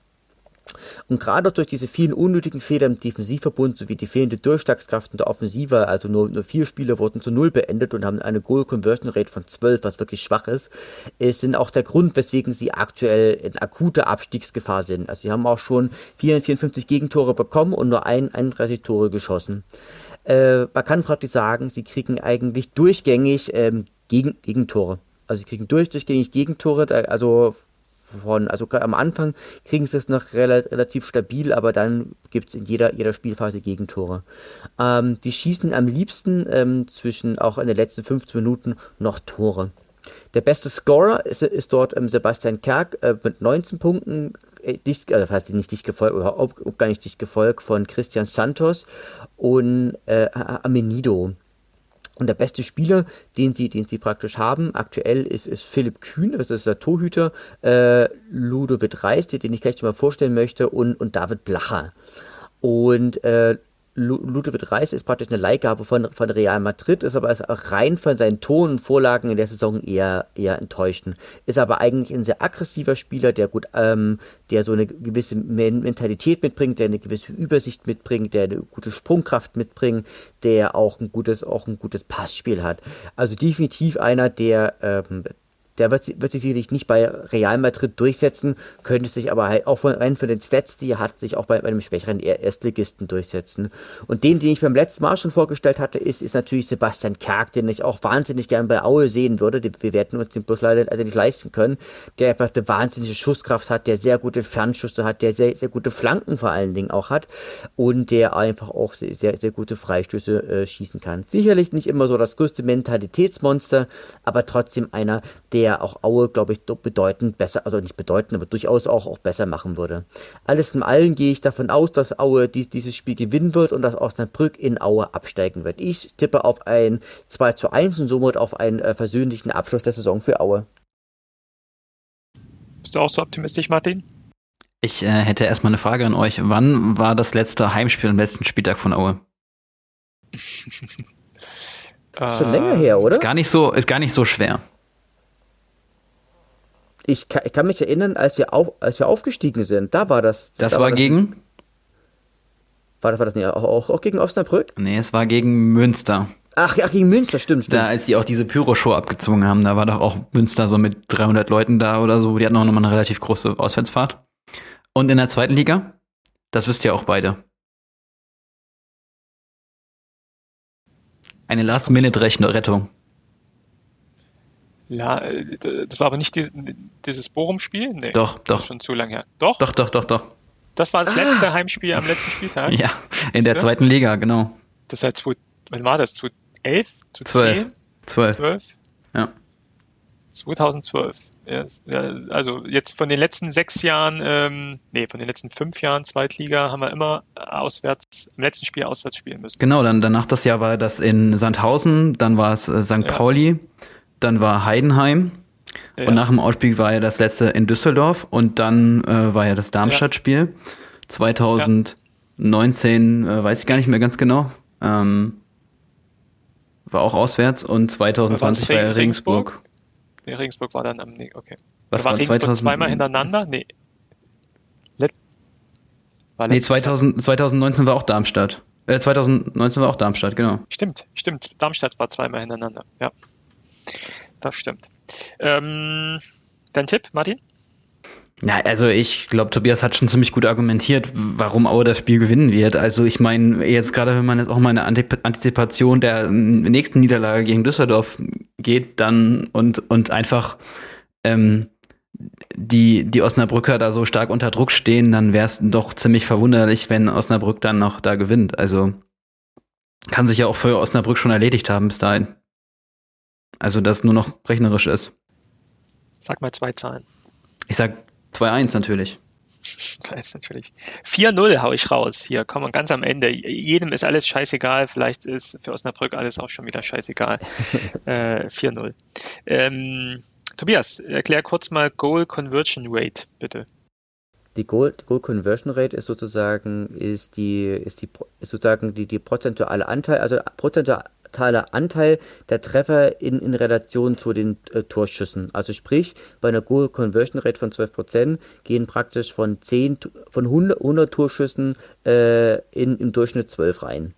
Und gerade durch diese vielen unnötigen Fehler im Defensivverbund sowie die fehlende Durchschlagskraft in der Offensive, also nur, nur vier Spiele wurden zu null beendet und haben eine Goal Conversion Rate von 12, was wirklich schwach ist, ist sind auch der Grund, weswegen sie aktuell in akuter Abstiegsgefahr sind. Also sie haben auch schon 454 Gegentore bekommen und nur 31 Tore geschossen. Äh, man kann praktisch sagen, sie kriegen eigentlich durchgängig ähm, Gegen Gegentore. Also sie kriegen durch, durchgängig Gegentore, also von, also am Anfang kriegen sie es noch relativ stabil, aber dann gibt es in jeder, jeder Spielphase Gegentore. Ähm, die schießen am liebsten ähm, zwischen auch in den letzten 15 Minuten noch Tore. Der beste Scorer ist, ist dort ähm, Sebastian Kerk äh, mit 19 Punkten, äh, dicht, also heißt nicht dicht gefolgt, oder ob gar nicht dicht gefolgt von Christian Santos und äh, Amenido. Und der beste Spieler, den sie, den sie praktisch haben, aktuell ist, ist Philipp Kühn, das ist der Torhüter, äh, Ludovic Reis, den ich gleich mal vorstellen möchte, und, und David Blacher. Und äh, Ludovic Reis ist praktisch eine Leihgabe von, von Real Madrid, ist aber rein von seinen Tonen und Vorlagen in der Saison eher, eher enttäuschend. Ist aber eigentlich ein sehr aggressiver Spieler, der gut, ähm, der so eine gewisse Mentalität mitbringt, der eine gewisse Übersicht mitbringt, der eine gute Sprungkraft mitbringt, der auch ein gutes, auch ein gutes Passspiel hat. Also definitiv einer, der ähm, der wird, wird sich sicherlich nicht bei Real Madrid durchsetzen, könnte sich aber halt auch von, von den Stats, die er hat, sich auch bei, bei einem schwächeren Erstligisten durchsetzen. Und den, den ich beim letzten Mal schon vorgestellt hatte, ist, ist natürlich Sebastian Kerk, den ich auch wahnsinnig gern bei Aue sehen würde. Wir werden uns den bloß leider nicht leisten können, der einfach eine wahnsinnige Schusskraft hat, der sehr gute Fernschüsse hat, der sehr, sehr gute Flanken vor allen Dingen auch hat und der einfach auch sehr, sehr, sehr gute Freistöße äh, schießen kann. Sicherlich nicht immer so das größte Mentalitätsmonster, aber trotzdem einer, der der auch Aue, glaube ich, bedeutend besser, also nicht bedeutend, aber durchaus auch, auch besser machen würde. Alles in allem gehe ich davon aus, dass Aue dies, dieses Spiel gewinnen wird und dass Osnabrück in Aue absteigen wird. Ich tippe auf ein 2 zu 1 und somit auf einen äh, versöhnlichen Abschluss der Saison für Aue. Bist du auch so optimistisch, Martin? Ich äh, hätte erstmal eine Frage an euch. Wann war das letzte Heimspiel am letzten Spieltag von Aue? [LAUGHS] Schon länger her, oder? Ist gar nicht so, ist gar nicht so schwer ich kann, ich kann mich erinnern, als wir, auf, als wir aufgestiegen sind, da war das. Das da war, war das, gegen? War das, war das nicht auch, auch, auch, gegen Osnabrück? Nee, es war gegen Münster. Ach, ja, gegen Münster, stimmt, stimmt. Da, als die auch diese Pyro-Show abgezogen haben, da war doch auch Münster so mit 300 Leuten da oder so. Die hatten auch nochmal eine relativ große Auswärtsfahrt. Und in der zweiten Liga? Das wisst ihr auch beide. Eine Last-Minute-Rettung. Ja, äh, das war aber nicht die, dieses Bochum-Spiel? Nee, Doch, das doch. ist schon zu lange her. Doch, Doch, doch, doch, doch. das war das letzte Heimspiel am letzten Spieltag. Ja, in der zweiten Liga, genau. Das halt, zwei- wann war das? 2011? Zwölf. 2010? Zwölf. 12? Ja. 2012. Ja, es- ja, also jetzt von den letzten sechs Jahren, ähm, nee, von den letzten fünf Jahren Zweitliga haben wir immer auswärts, im letzten Spiel auswärts spielen müssen. Genau, dann danach das Jahr war das in Sandhausen, dann war es äh, St. Ja. Pauli, dann war Heidenheim Ja. und nach dem Ausspiel war ja das letzte in Düsseldorf und dann äh, war ja das Darmstadt-Spiel. 2019 äh, weiß ich gar nicht mehr ganz genau. Ähm, war auch auswärts und 2020 war ja Regensburg? Regensburg. Nee, Regensburg war dann am, nee, okay. Was war war Regensburg 2000? zweimal hintereinander? Nee. Let war Nee, letztes Jahr- 2000, 2019 war auch Darmstadt. Äh, 2019 war auch Darmstadt, genau. Stimmt, stimmt. Darmstadt war zweimal hintereinander. Ja, das stimmt. Ähm, dein Tipp, Martin? Ja, also ich glaube, Tobias hat schon ziemlich gut argumentiert, warum Aue das Spiel gewinnen wird. Also ich meine, jetzt gerade wenn man jetzt auch mal eine Antizipation der nächsten Niederlage gegen Düsseldorf geht, dann und und einfach ähm, die die Osnabrücker da so stark unter Druck stehen, dann wäre es doch ziemlich verwunderlich, wenn Osnabrück dann noch da gewinnt. Also kann sich ja auch für Osnabrück schon erledigt haben bis dahin. Also das nur noch rechnerisch ist. Sag mal zwei Zahlen. Ich sag 2-1 natürlich. [LAUGHS] Da ist natürlich. 4-0 hau ich raus. Hier kommen wir ganz am Ende. Jedem ist alles scheißegal. Vielleicht ist für Osnabrück alles auch schon wieder scheißegal. [LAUGHS] äh, 4-0. Ähm, Tobias, erklär kurz mal Goal Conversion Rate, bitte. Die Goal, Goal Conversion Rate ist sozusagen ist die ist die ist sozusagen die die prozentuale Anteil also prozentualer Anteil der Treffer in, in Relation zu den äh, Torschüssen. Also sprich bei einer Goal Conversion Rate von 12% gehen praktisch von 10 Tu- von 100, 100 Torschüssen äh, in im Durchschnitt 12 rein.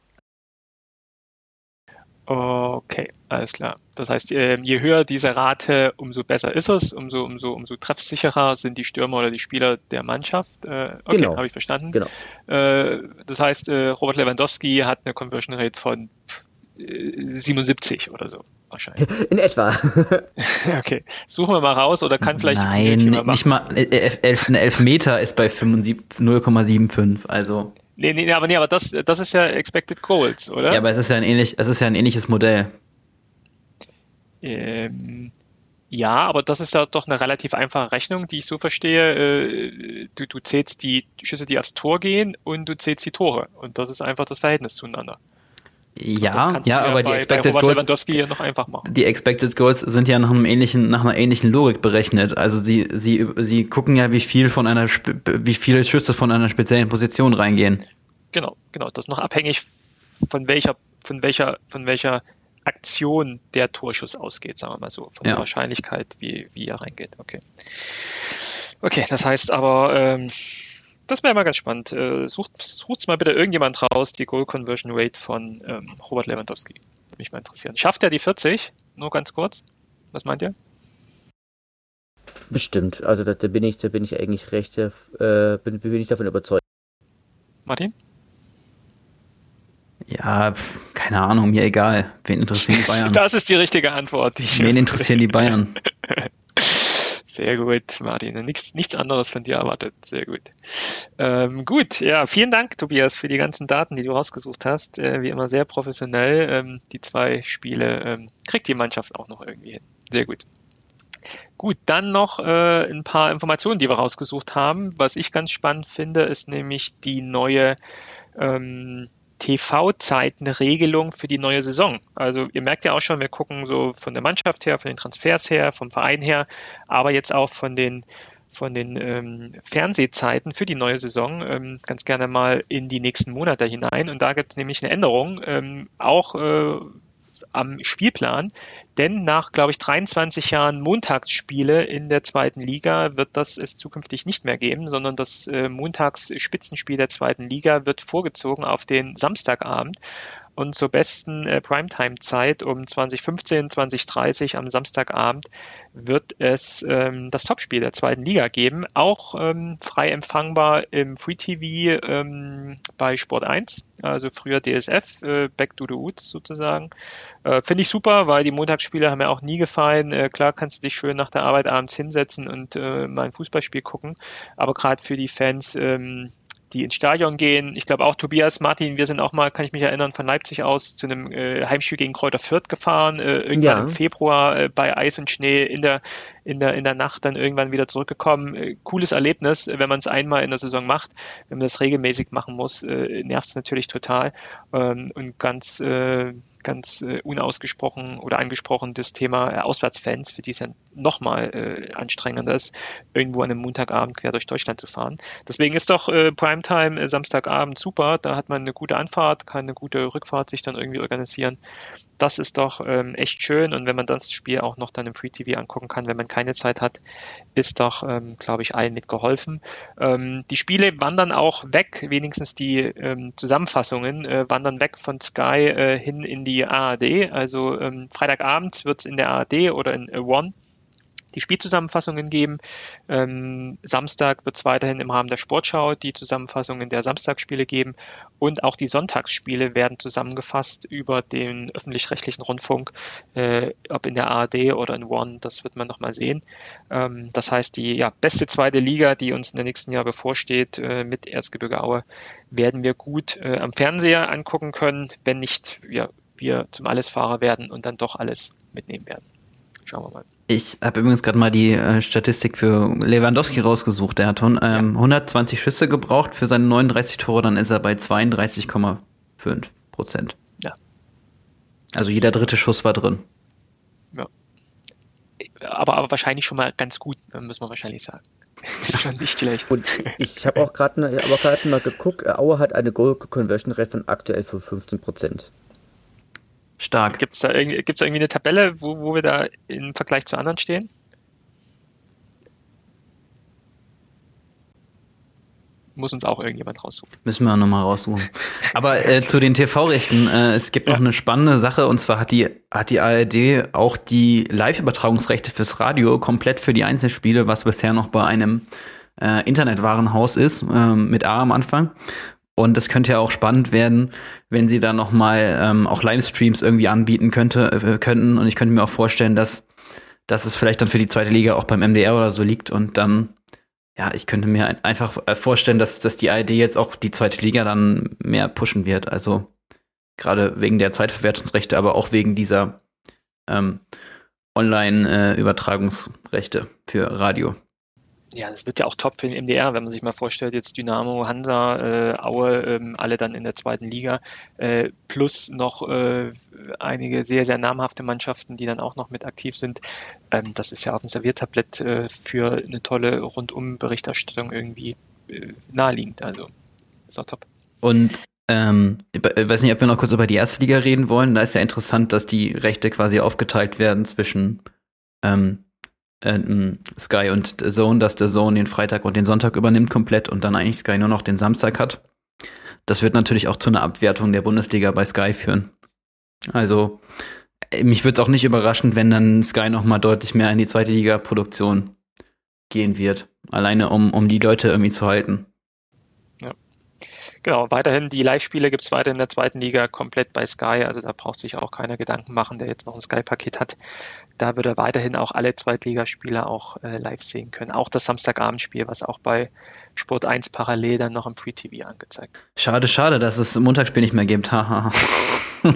Okay, alles klar. Das heißt, ähm, je höher diese Rate, umso besser ist es, umso, umso, umso treffsicherer sind die Stürmer oder die Spieler der Mannschaft. Äh, okay, Genau. habe ich verstanden. Genau. Äh, das heißt, äh, Robert Lewandowski hat eine Conversion Rate von 77 oder so wahrscheinlich. [LAUGHS] In etwa. [LAUGHS] okay, suchen wir mal raus oder kann vielleicht Nein, nicht mal. äh, Elf, elf, ein Elfmeter ist bei 75 0,75. Also. Nee, nee, nee, aber nee, aber das, das ist ja Expected Goals, oder? Ja, aber es ist ja ein ähnlich, es ist ja ein ähnliches Modell. Ähm, ja, aber das ist ja doch eine relativ einfache Rechnung, die ich so verstehe. Äh, du, du zählst die Schüsse, die aufs Tor gehen und du zählst die Tore. Und das ist einfach das Verhältnis zueinander. Ja, ja, aber die bei, Expected bei Goals, Lewandowski hier noch einfach machen. die Expected Goals sind ja nach einem ähnlichen, nach einer ähnlichen Logik berechnet. Also sie, sie, sie gucken ja, wie viel von einer, wie viele Schüsse von einer speziellen Position reingehen. Genau, genau. Das ist noch abhängig von welcher, von welcher, von welcher Aktion der Torschuss ausgeht, sagen wir mal so. Von Ja. der Wahrscheinlichkeit, wie, wie er reingeht. Okay. Okay, das heißt aber, ähm, das wäre mal ganz spannend. Äh, sucht, sucht's mal bitte irgendjemand raus, die Goal Conversion Rate von ähm, Robert Lewandowski. Würde mich mal interessieren. Schafft er die 40? Nur ganz kurz. Was meint ihr? Bestimmt. Also da, da bin ich da bin ich eigentlich recht äh, bin, bin ich davon überzeugt. Martin? Ja, keine Ahnung, mir egal. Wen interessieren die [LAUGHS] Bayern? Das ist die richtige Antwort. Die ich Wen interessieren die Bayern? [LAUGHS] Sehr gut, Martin. Nichts, nichts anderes von dir erwartet. Sehr gut. Ähm, gut, ja, vielen Dank, Tobias, für die ganzen Daten, die du rausgesucht hast. Äh, wie immer sehr professionell. Ähm, die zwei Spiele ähm, kriegt die Mannschaft auch noch irgendwie hin. Sehr gut. Gut, dann noch äh, ein paar Informationen, die wir rausgesucht haben. Was ich ganz spannend finde, ist nämlich die neue ähm, TV-Zeitenregelung für die neue Saison. Also ihr merkt ja auch schon, wir gucken so von der Mannschaft her, von den Transfers her, vom Verein her, aber jetzt auch von den von den ähm, Fernsehzeiten für die neue Saison ähm, ganz gerne mal in die nächsten Monate hinein. Und da gibt es nämlich eine Änderung, ähm, auch äh, am Spielplan. Denn nach, glaube ich, 23 Jahren Montagsspiele in der zweiten Liga wird das es zukünftig nicht mehr geben, sondern das äh, Montagsspitzenspiel der zweiten Liga wird vorgezogen auf den Samstagabend. Und zur besten äh, Primetime-Zeit um 2015, 2030 am Samstagabend wird es ähm, das Topspiel der zweiten Liga geben, auch ähm, frei empfangbar im Free TV ähm, bei Sport 1, also früher DSF, äh, Back to the Woods sozusagen. Äh, Finde ich super, weil die Montagsspiele haben mir auch nie gefallen. Äh, klar kannst du dich schön nach der Arbeit abends hinsetzen und äh, mal ein Fußballspiel gucken, aber gerade für die Fans ähm, die ins Stadion gehen. Ich glaube auch Tobias, Martin, wir sind auch mal, kann ich mich erinnern, von Leipzig aus zu einem äh, Heimspiel gegen Kräuter Fürth gefahren, äh, irgendwann ja. im Februar äh, bei Eis und Schnee in der, in der, in der Nacht dann irgendwann wieder zurückgekommen. Äh, cooles Erlebnis, wenn man es einmal in der Saison macht. Wenn man das regelmäßig machen muss, äh, nervt es natürlich total. Ähm, und ganz, äh, ganz äh, unausgesprochen oder angesprochen das Thema äh, Auswärtsfans, für die es ja nochmal äh, anstrengender ist, irgendwo an einem Montagabend quer durch Deutschland zu fahren. Deswegen ist doch äh, Primetime äh, Samstagabend super. Da hat man eine gute Anfahrt, kann eine gute Rückfahrt sich dann irgendwie organisieren das ist doch ähm, echt schön. Und wenn man das Spiel auch noch dann im Free TV angucken kann, wenn man keine Zeit hat, ist doch, ähm, glaube ich, allen mitgeholfen. Ähm, die Spiele wandern auch weg, wenigstens die ähm, Zusammenfassungen äh, wandern weg von Sky äh, hin in die ARD. Also ähm, Freitagabend wird es in der ARD oder in One die Spielzusammenfassungen geben. Ähm, Samstag wird es weiterhin im Rahmen der Sportschau die Zusammenfassungen der Samstagsspiele geben und auch die Sonntagsspiele werden zusammengefasst über den öffentlich-rechtlichen Rundfunk, äh, ob in der ARD oder in One, das wird man nochmal sehen. Ähm, das heißt, die ja, beste zweite Liga, die uns in den nächsten Jahr bevorsteht äh, mit Erzgebirge Aue, werden wir gut äh, am Fernseher angucken können, wenn nicht ja, wir zum Allesfahrer werden und dann doch alles mitnehmen werden. Schauen wir mal. Ich habe übrigens gerade mal die äh, Statistik für Lewandowski rausgesucht. Der hat ähm, ja. 120 Schüsse gebraucht für seine 39 Tore, dann ist er bei 32,5 Prozent. Ja. Also jeder dritte Schuss war drin. Ja. Aber, aber wahrscheinlich schon mal ganz gut, äh, muss man wahrscheinlich sagen. [LAUGHS] ist schon nicht schlecht. Und ich habe auch gerade mal geguckt, Aue hat eine Goal Conversion Rate von aktuell für 15 Prozent. Stark. Gibt es da, irgendwie, da irgendwie eine Tabelle, wo, wo wir da im Vergleich zu anderen stehen? muss uns auch irgendjemand raussuchen. Müssen wir nochmal raussuchen. Aber äh, zu den TV-Rechten, äh, es gibt ja. noch eine spannende Sache und zwar hat die, hat die ARD auch die Live-Übertragungsrechte fürs Radio komplett für die Einzelspiele, was bisher noch bei einem äh, Internetwarenhaus ist, äh, mit A am Anfang. Und es könnte ja auch spannend werden, wenn sie da noch mal ähm, auch Livestreams irgendwie anbieten könnte, äh, könnten. Und ich könnte mir auch vorstellen, dass, dass es vielleicht dann für die zweite Liga auch beim MDR oder so liegt. Und dann, ja, ich könnte mir einfach äh, vorstellen, dass, dass die ARD jetzt auch die zweite Liga dann mehr pushen wird. Also gerade wegen der Zeitverwertungsrechte, aber auch wegen dieser ähm, Online-Übertragungsrechte äh, für Radio ja, das wird ja auch top für den MDR, wenn man sich mal vorstellt, jetzt Dynamo, Hansa, äh, Aue, ähm, alle dann in der zweiten Liga, äh, plus noch äh, einige sehr, sehr namhafte Mannschaften, die dann auch noch mit aktiv sind. Ähm, das ist ja auf dem Serviertablett äh, für eine tolle Rundum-Berichterstattung irgendwie äh, naheliegend. Also, ist auch top. Und ähm, weiß nicht, ob wir noch kurz über die erste Liga reden wollen. Da ist ja interessant, dass die Rechte quasi aufgeteilt werden zwischen ähm, äh, Sky und The Zone, dass der Zone den Freitag und den Sonntag übernimmt komplett und dann eigentlich Sky nur noch den Samstag hat. Das wird natürlich auch zu einer Abwertung der Bundesliga bei Sky führen. Also äh, mich würde es auch nicht überraschen, wenn dann Sky noch mal deutlich mehr in die zweite Liga Produktion gehen wird, alleine um um die Leute irgendwie zu halten. Genau, weiterhin die Live-Spiele gibt es weiter in der zweiten Liga komplett bei Sky. Also da braucht sich auch keiner Gedanken machen, der jetzt noch ein Sky-Paket hat. Da wird er weiterhin auch alle Zweitligaspiele auch äh, live sehen können. Auch das Samstagabendspiel, was auch bei Sport 1 parallel dann noch im Free TV angezeigt. Schade, schade, dass es Montagsspiel nicht mehr gibt. Haha. [LAUGHS]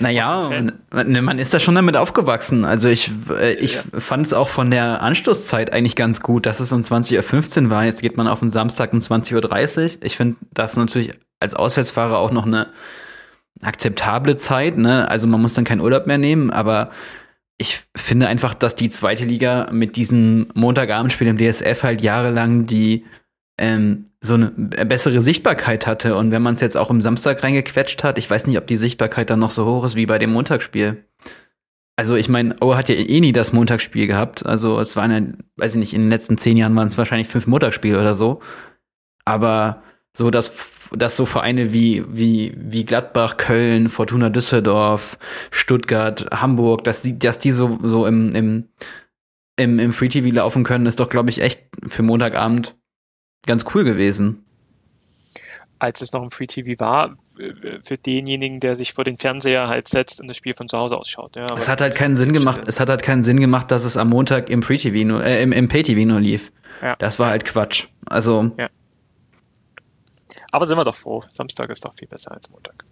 Naja, man, man ist da schon damit aufgewachsen. Also ich, äh, ich ja. fand es auch von der Anstoßzeit eigentlich ganz gut, dass es um 20.15 Uhr war. Jetzt geht man auf den Samstag um 20.30 Uhr. Ich finde das natürlich als Auswärtsfahrer auch noch eine akzeptable Zeit. Ne? Also man muss dann keinen Urlaub mehr nehmen, aber ich finde einfach, dass die zweite Liga mit diesen Montagabendspielen im DSF halt jahrelang die ähm, so eine bessere Sichtbarkeit hatte. Und wenn man es jetzt auch im Samstag reingequetscht hat, ich weiß nicht, ob die Sichtbarkeit dann noch so hoch ist wie bei dem Montagsspiel. Also ich meine, Aue hat ja eh nie das Montagsspiel gehabt. Also es waren ja, weiß ich nicht, in den letzten zehn Jahren waren es wahrscheinlich fünf Montagsspiele oder so. Aber so dass, dass so Vereine wie, wie, wie Gladbach, Köln, Fortuna Düsseldorf, Stuttgart, Hamburg, dass die, dass die so, so im, im, im, im Free TV laufen können, ist doch, glaube ich, echt für Montagabend ganz cool gewesen. Als es noch im Free TV war, für denjenigen, der sich vor den Fernseher halt setzt und das Spiel von zu Hause ausschaut. Ja, es hat halt keinen Sinn gemacht, es hat halt keinen Sinn gemacht, dass es am Montag im Free TV nur, äh, im, im Pay TV nur lief. Ja. Das war halt Quatsch. Also. Ja. Aber sind wir doch froh. Samstag ist doch viel besser als Montag.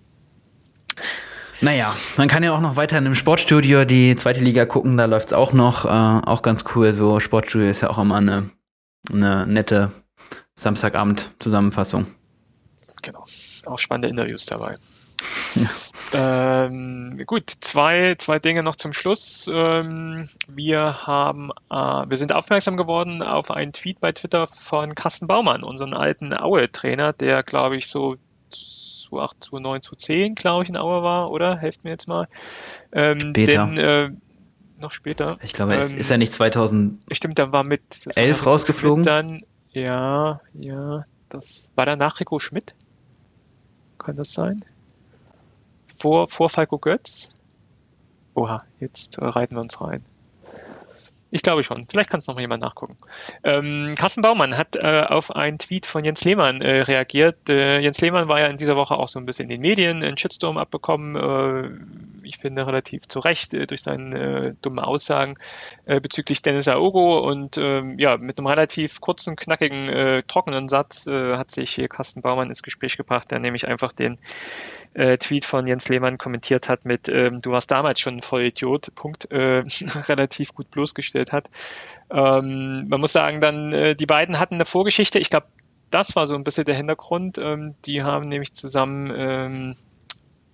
Naja, man kann ja auch noch weiter in einem Sportstudio die zweite Liga gucken, da läuft's auch noch. Äh, auch ganz cool. So, Sportstudio ist ja auch immer eine, eine nette Samstagabend-Zusammenfassung. Genau. Auch spannende Interviews dabei. Ja. Ähm, gut, zwei, zwei Dinge noch zum Schluss. Ähm, wir haben, äh, wir sind aufmerksam geworden auf einen Tweet bei Twitter von Carsten Baumann, unseren alten Aue-Trainer, der, glaube ich, so 2008, 2009, 2010, glaube ich, in Aue war, oder? Helft mir jetzt mal. Ähm, später. Denn, äh, noch später. Ich glaube, ähm, ist er nicht 2011 stimmt, dann war mit war rausgeflogen? Dann, ja, ja, das war danach Rico Schmidt. Kann das sein? Vor, vor Falco Götz? Oha, jetzt reiten wir uns rein. Ich glaube schon. Vielleicht kann es noch mal jemand nachgucken. Ähm, Carsten Baumann hat äh, auf einen Tweet von Jens Lehmann äh, reagiert. Äh, Jens Lehmann war ja in dieser Woche auch so ein bisschen in den Medien, einen Shitstorm abbekommen. Äh, ich finde relativ zu Recht äh, durch seine äh, dummen Aussagen bezüglich Dennis Aogo und ähm, ja, mit einem relativ kurzen, knackigen, trockenen Satz hat sich hier Carsten Baumann ins Gespräch gebracht, der nämlich einfach den äh, Tweet von Jens Lehmann kommentiert hat mit, ähm, du warst damals schon ein Vollidiot, Punkt, äh, [LAUGHS] relativ gut bloßgestellt hat. Ähm, man muss sagen, dann, äh, die beiden hatten eine Vorgeschichte, ich glaube, das war so ein bisschen der Hintergrund. Ähm, die haben nämlich zusammen, ähm,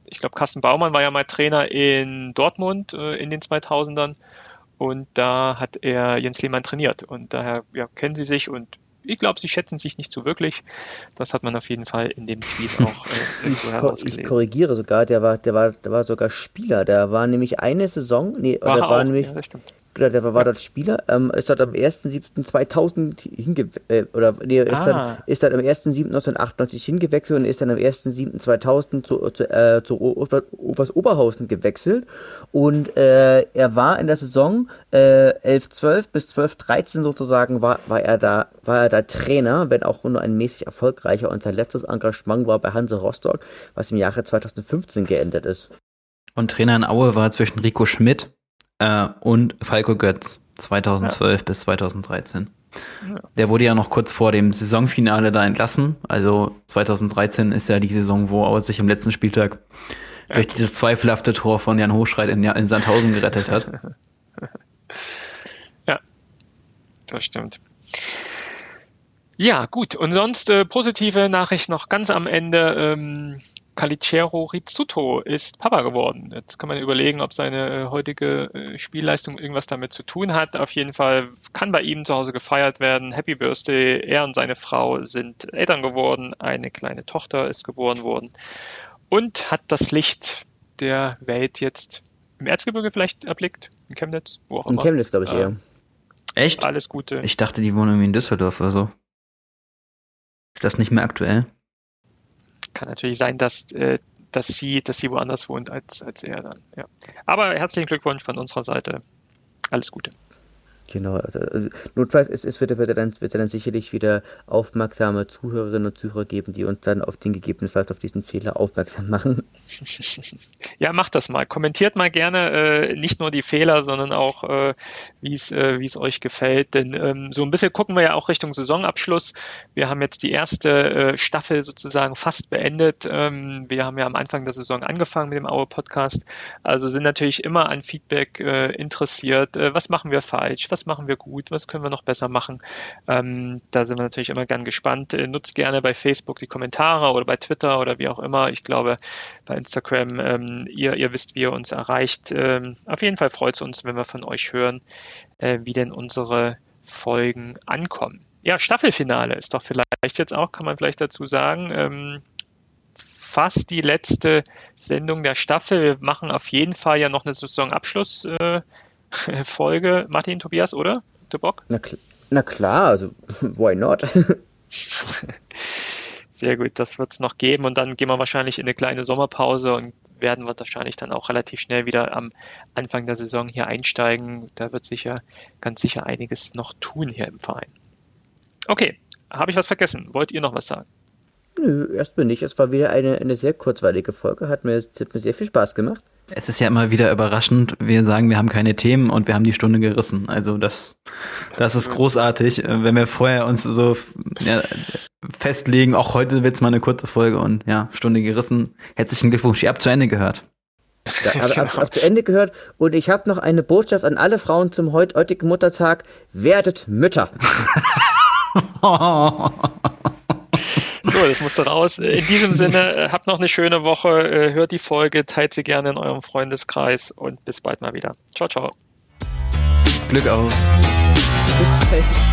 ich glaube, Carsten Baumann war ja mal Trainer in Dortmund äh, in den 2000ern und da hat er Jens Lehmann trainiert und daher ja, kennen sie sich und ich glaube, sie schätzen sich nicht so wirklich. Das hat man auf jeden Fall in dem Tweet auch äh, ich, ko ich korrigiere sogar, der war, der war, der war sogar Spieler. Der war nämlich eine Saison, nee, war der war auch, nämlich, ja, Genau, der war, war dort Spieler, ähm, ist dort am 1.7.2000 hinge äh, oder nee, ist, ah. dann, ist dann am 1.7.1998 hingewechselt und ist dann am 1.7.2000 zu, zu, äh, zu Overs Oberhausen gewechselt und äh, er war in der Saison äh, 11-12 bis 12-13 sozusagen war, war er da war er da Trainer, wenn auch nur ein mäßig erfolgreicher und sein letztes Engagement war bei Hanse Rostock, was im Jahre 2015 geendet ist. Und Trainer in Aue war zwischen Rico Schmidt äh, und Falco Götz 2012 ja. bis 2013. Ja. Der wurde ja noch kurz vor dem Saisonfinale da entlassen. Also 2013 ist ja die Saison, wo er sich am letzten Spieltag ja. durch dieses zweifelhafte Tor von Jan Hochschreit in, in Sandhausen gerettet hat. [LAUGHS] ja, das stimmt. Ja, gut. Und sonst äh, positive Nachricht noch ganz am Ende. Ähm, Calicero Rizzuto ist Papa geworden. Jetzt kann man überlegen, ob seine äh, heutige äh, Spielleistung irgendwas damit zu tun hat. Auf jeden Fall kann bei ihm zu Hause gefeiert werden. Happy Birthday. Er und seine Frau sind Eltern geworden. Eine kleine Tochter ist geboren worden und hat das Licht der Welt jetzt im Erzgebirge vielleicht erblickt. In Chemnitz, wo auch immer. In Chemnitz, glaube ich, eher. Echt? Alles Gute. Ich dachte, die wohnen irgendwie in Düsseldorf oder so. Ist das nicht mehr aktuell? Kann natürlich sein, dass, äh, dass, sie, dass sie woanders wohnt als, als er dann. Ja. Aber herzlichen Glückwunsch von unserer Seite. Alles Gute. Genau, also, also notfalls es, es wird, wird, dann, wird dann sicherlich wieder aufmerksame Zuhörerinnen und Zuhörer geben, die uns dann auf den gegebenenfalls auf diesen Fehler aufmerksam machen. [LAUGHS] Ja, macht das mal. Kommentiert mal gerne äh, nicht nur die Fehler, sondern auch, äh, wie es äh, es euch gefällt. Denn ähm, so ein bisschen gucken wir ja auch Richtung Saisonabschluss. Wir haben jetzt die erste äh, Staffel sozusagen fast beendet. Ähm, wir haben ja am Anfang der Saison angefangen mit dem Aue Podcast. Also sind natürlich immer an Feedback äh, interessiert. Äh, was machen wir falsch? Was machen wir gut, was können wir noch besser machen. Ähm, da sind wir natürlich immer gern gespannt. Äh, nutzt gerne bei Facebook die Kommentare oder bei Twitter oder wie auch immer. Ich glaube, bei Instagram, ähm, ihr, ihr wisst, wie ihr uns erreicht. Ähm, auf jeden Fall freut es uns, wenn wir von euch hören, äh, wie denn unsere Folgen ankommen. Ja, Staffelfinale ist doch vielleicht jetzt auch, kann man vielleicht dazu sagen, ähm, fast die letzte Sendung der Staffel. Wir machen auf jeden Fall ja noch eine Saisonabschluss. Äh, [LAUGHS] Folge, Martin, Tobias, oder? Der Bock? Na, na klar, also [LAUGHS] why not? [LAUGHS] Sehr gut, das wird es noch geben und dann gehen wir wahrscheinlich in eine kleine Sommerpause und werden wir wahrscheinlich dann auch relativ schnell wieder am Anfang der Saison hier einsteigen. Da wird sicher ganz sicher einiges noch tun hier im Verein. Okay, habe ich was vergessen? Wollt ihr noch was sagen? Nö, erstmal nicht. Es war wieder eine, eine sehr kurzweilige Folge. Hat mir, hat mir sehr viel Spaß gemacht. Es ist ja immer wieder überraschend. Wir sagen, wir haben keine Themen und wir haben die Stunde gerissen. Also das, das ist großartig, wenn wir vorher uns so ja, festlegen, auch heute wird's mal eine kurze Folge und ja, Stunde gerissen. Herzlichen Glückwunsch, ihr habt zu Ende gehört. Ja, hab, hab, hab zu Ende gehört und ich habe noch eine Botschaft an alle Frauen zum heutigen Muttertag. Werdet Mütter. [LAUGHS] [LAUGHS] Das musste raus. In diesem Sinne, [LAUGHS] äh, habt noch eine schöne Woche, äh, hört die Folge, teilt sie gerne in eurem Freundeskreis und bis bald mal wieder. Ciao, ciao. Glück auf. Bis bald.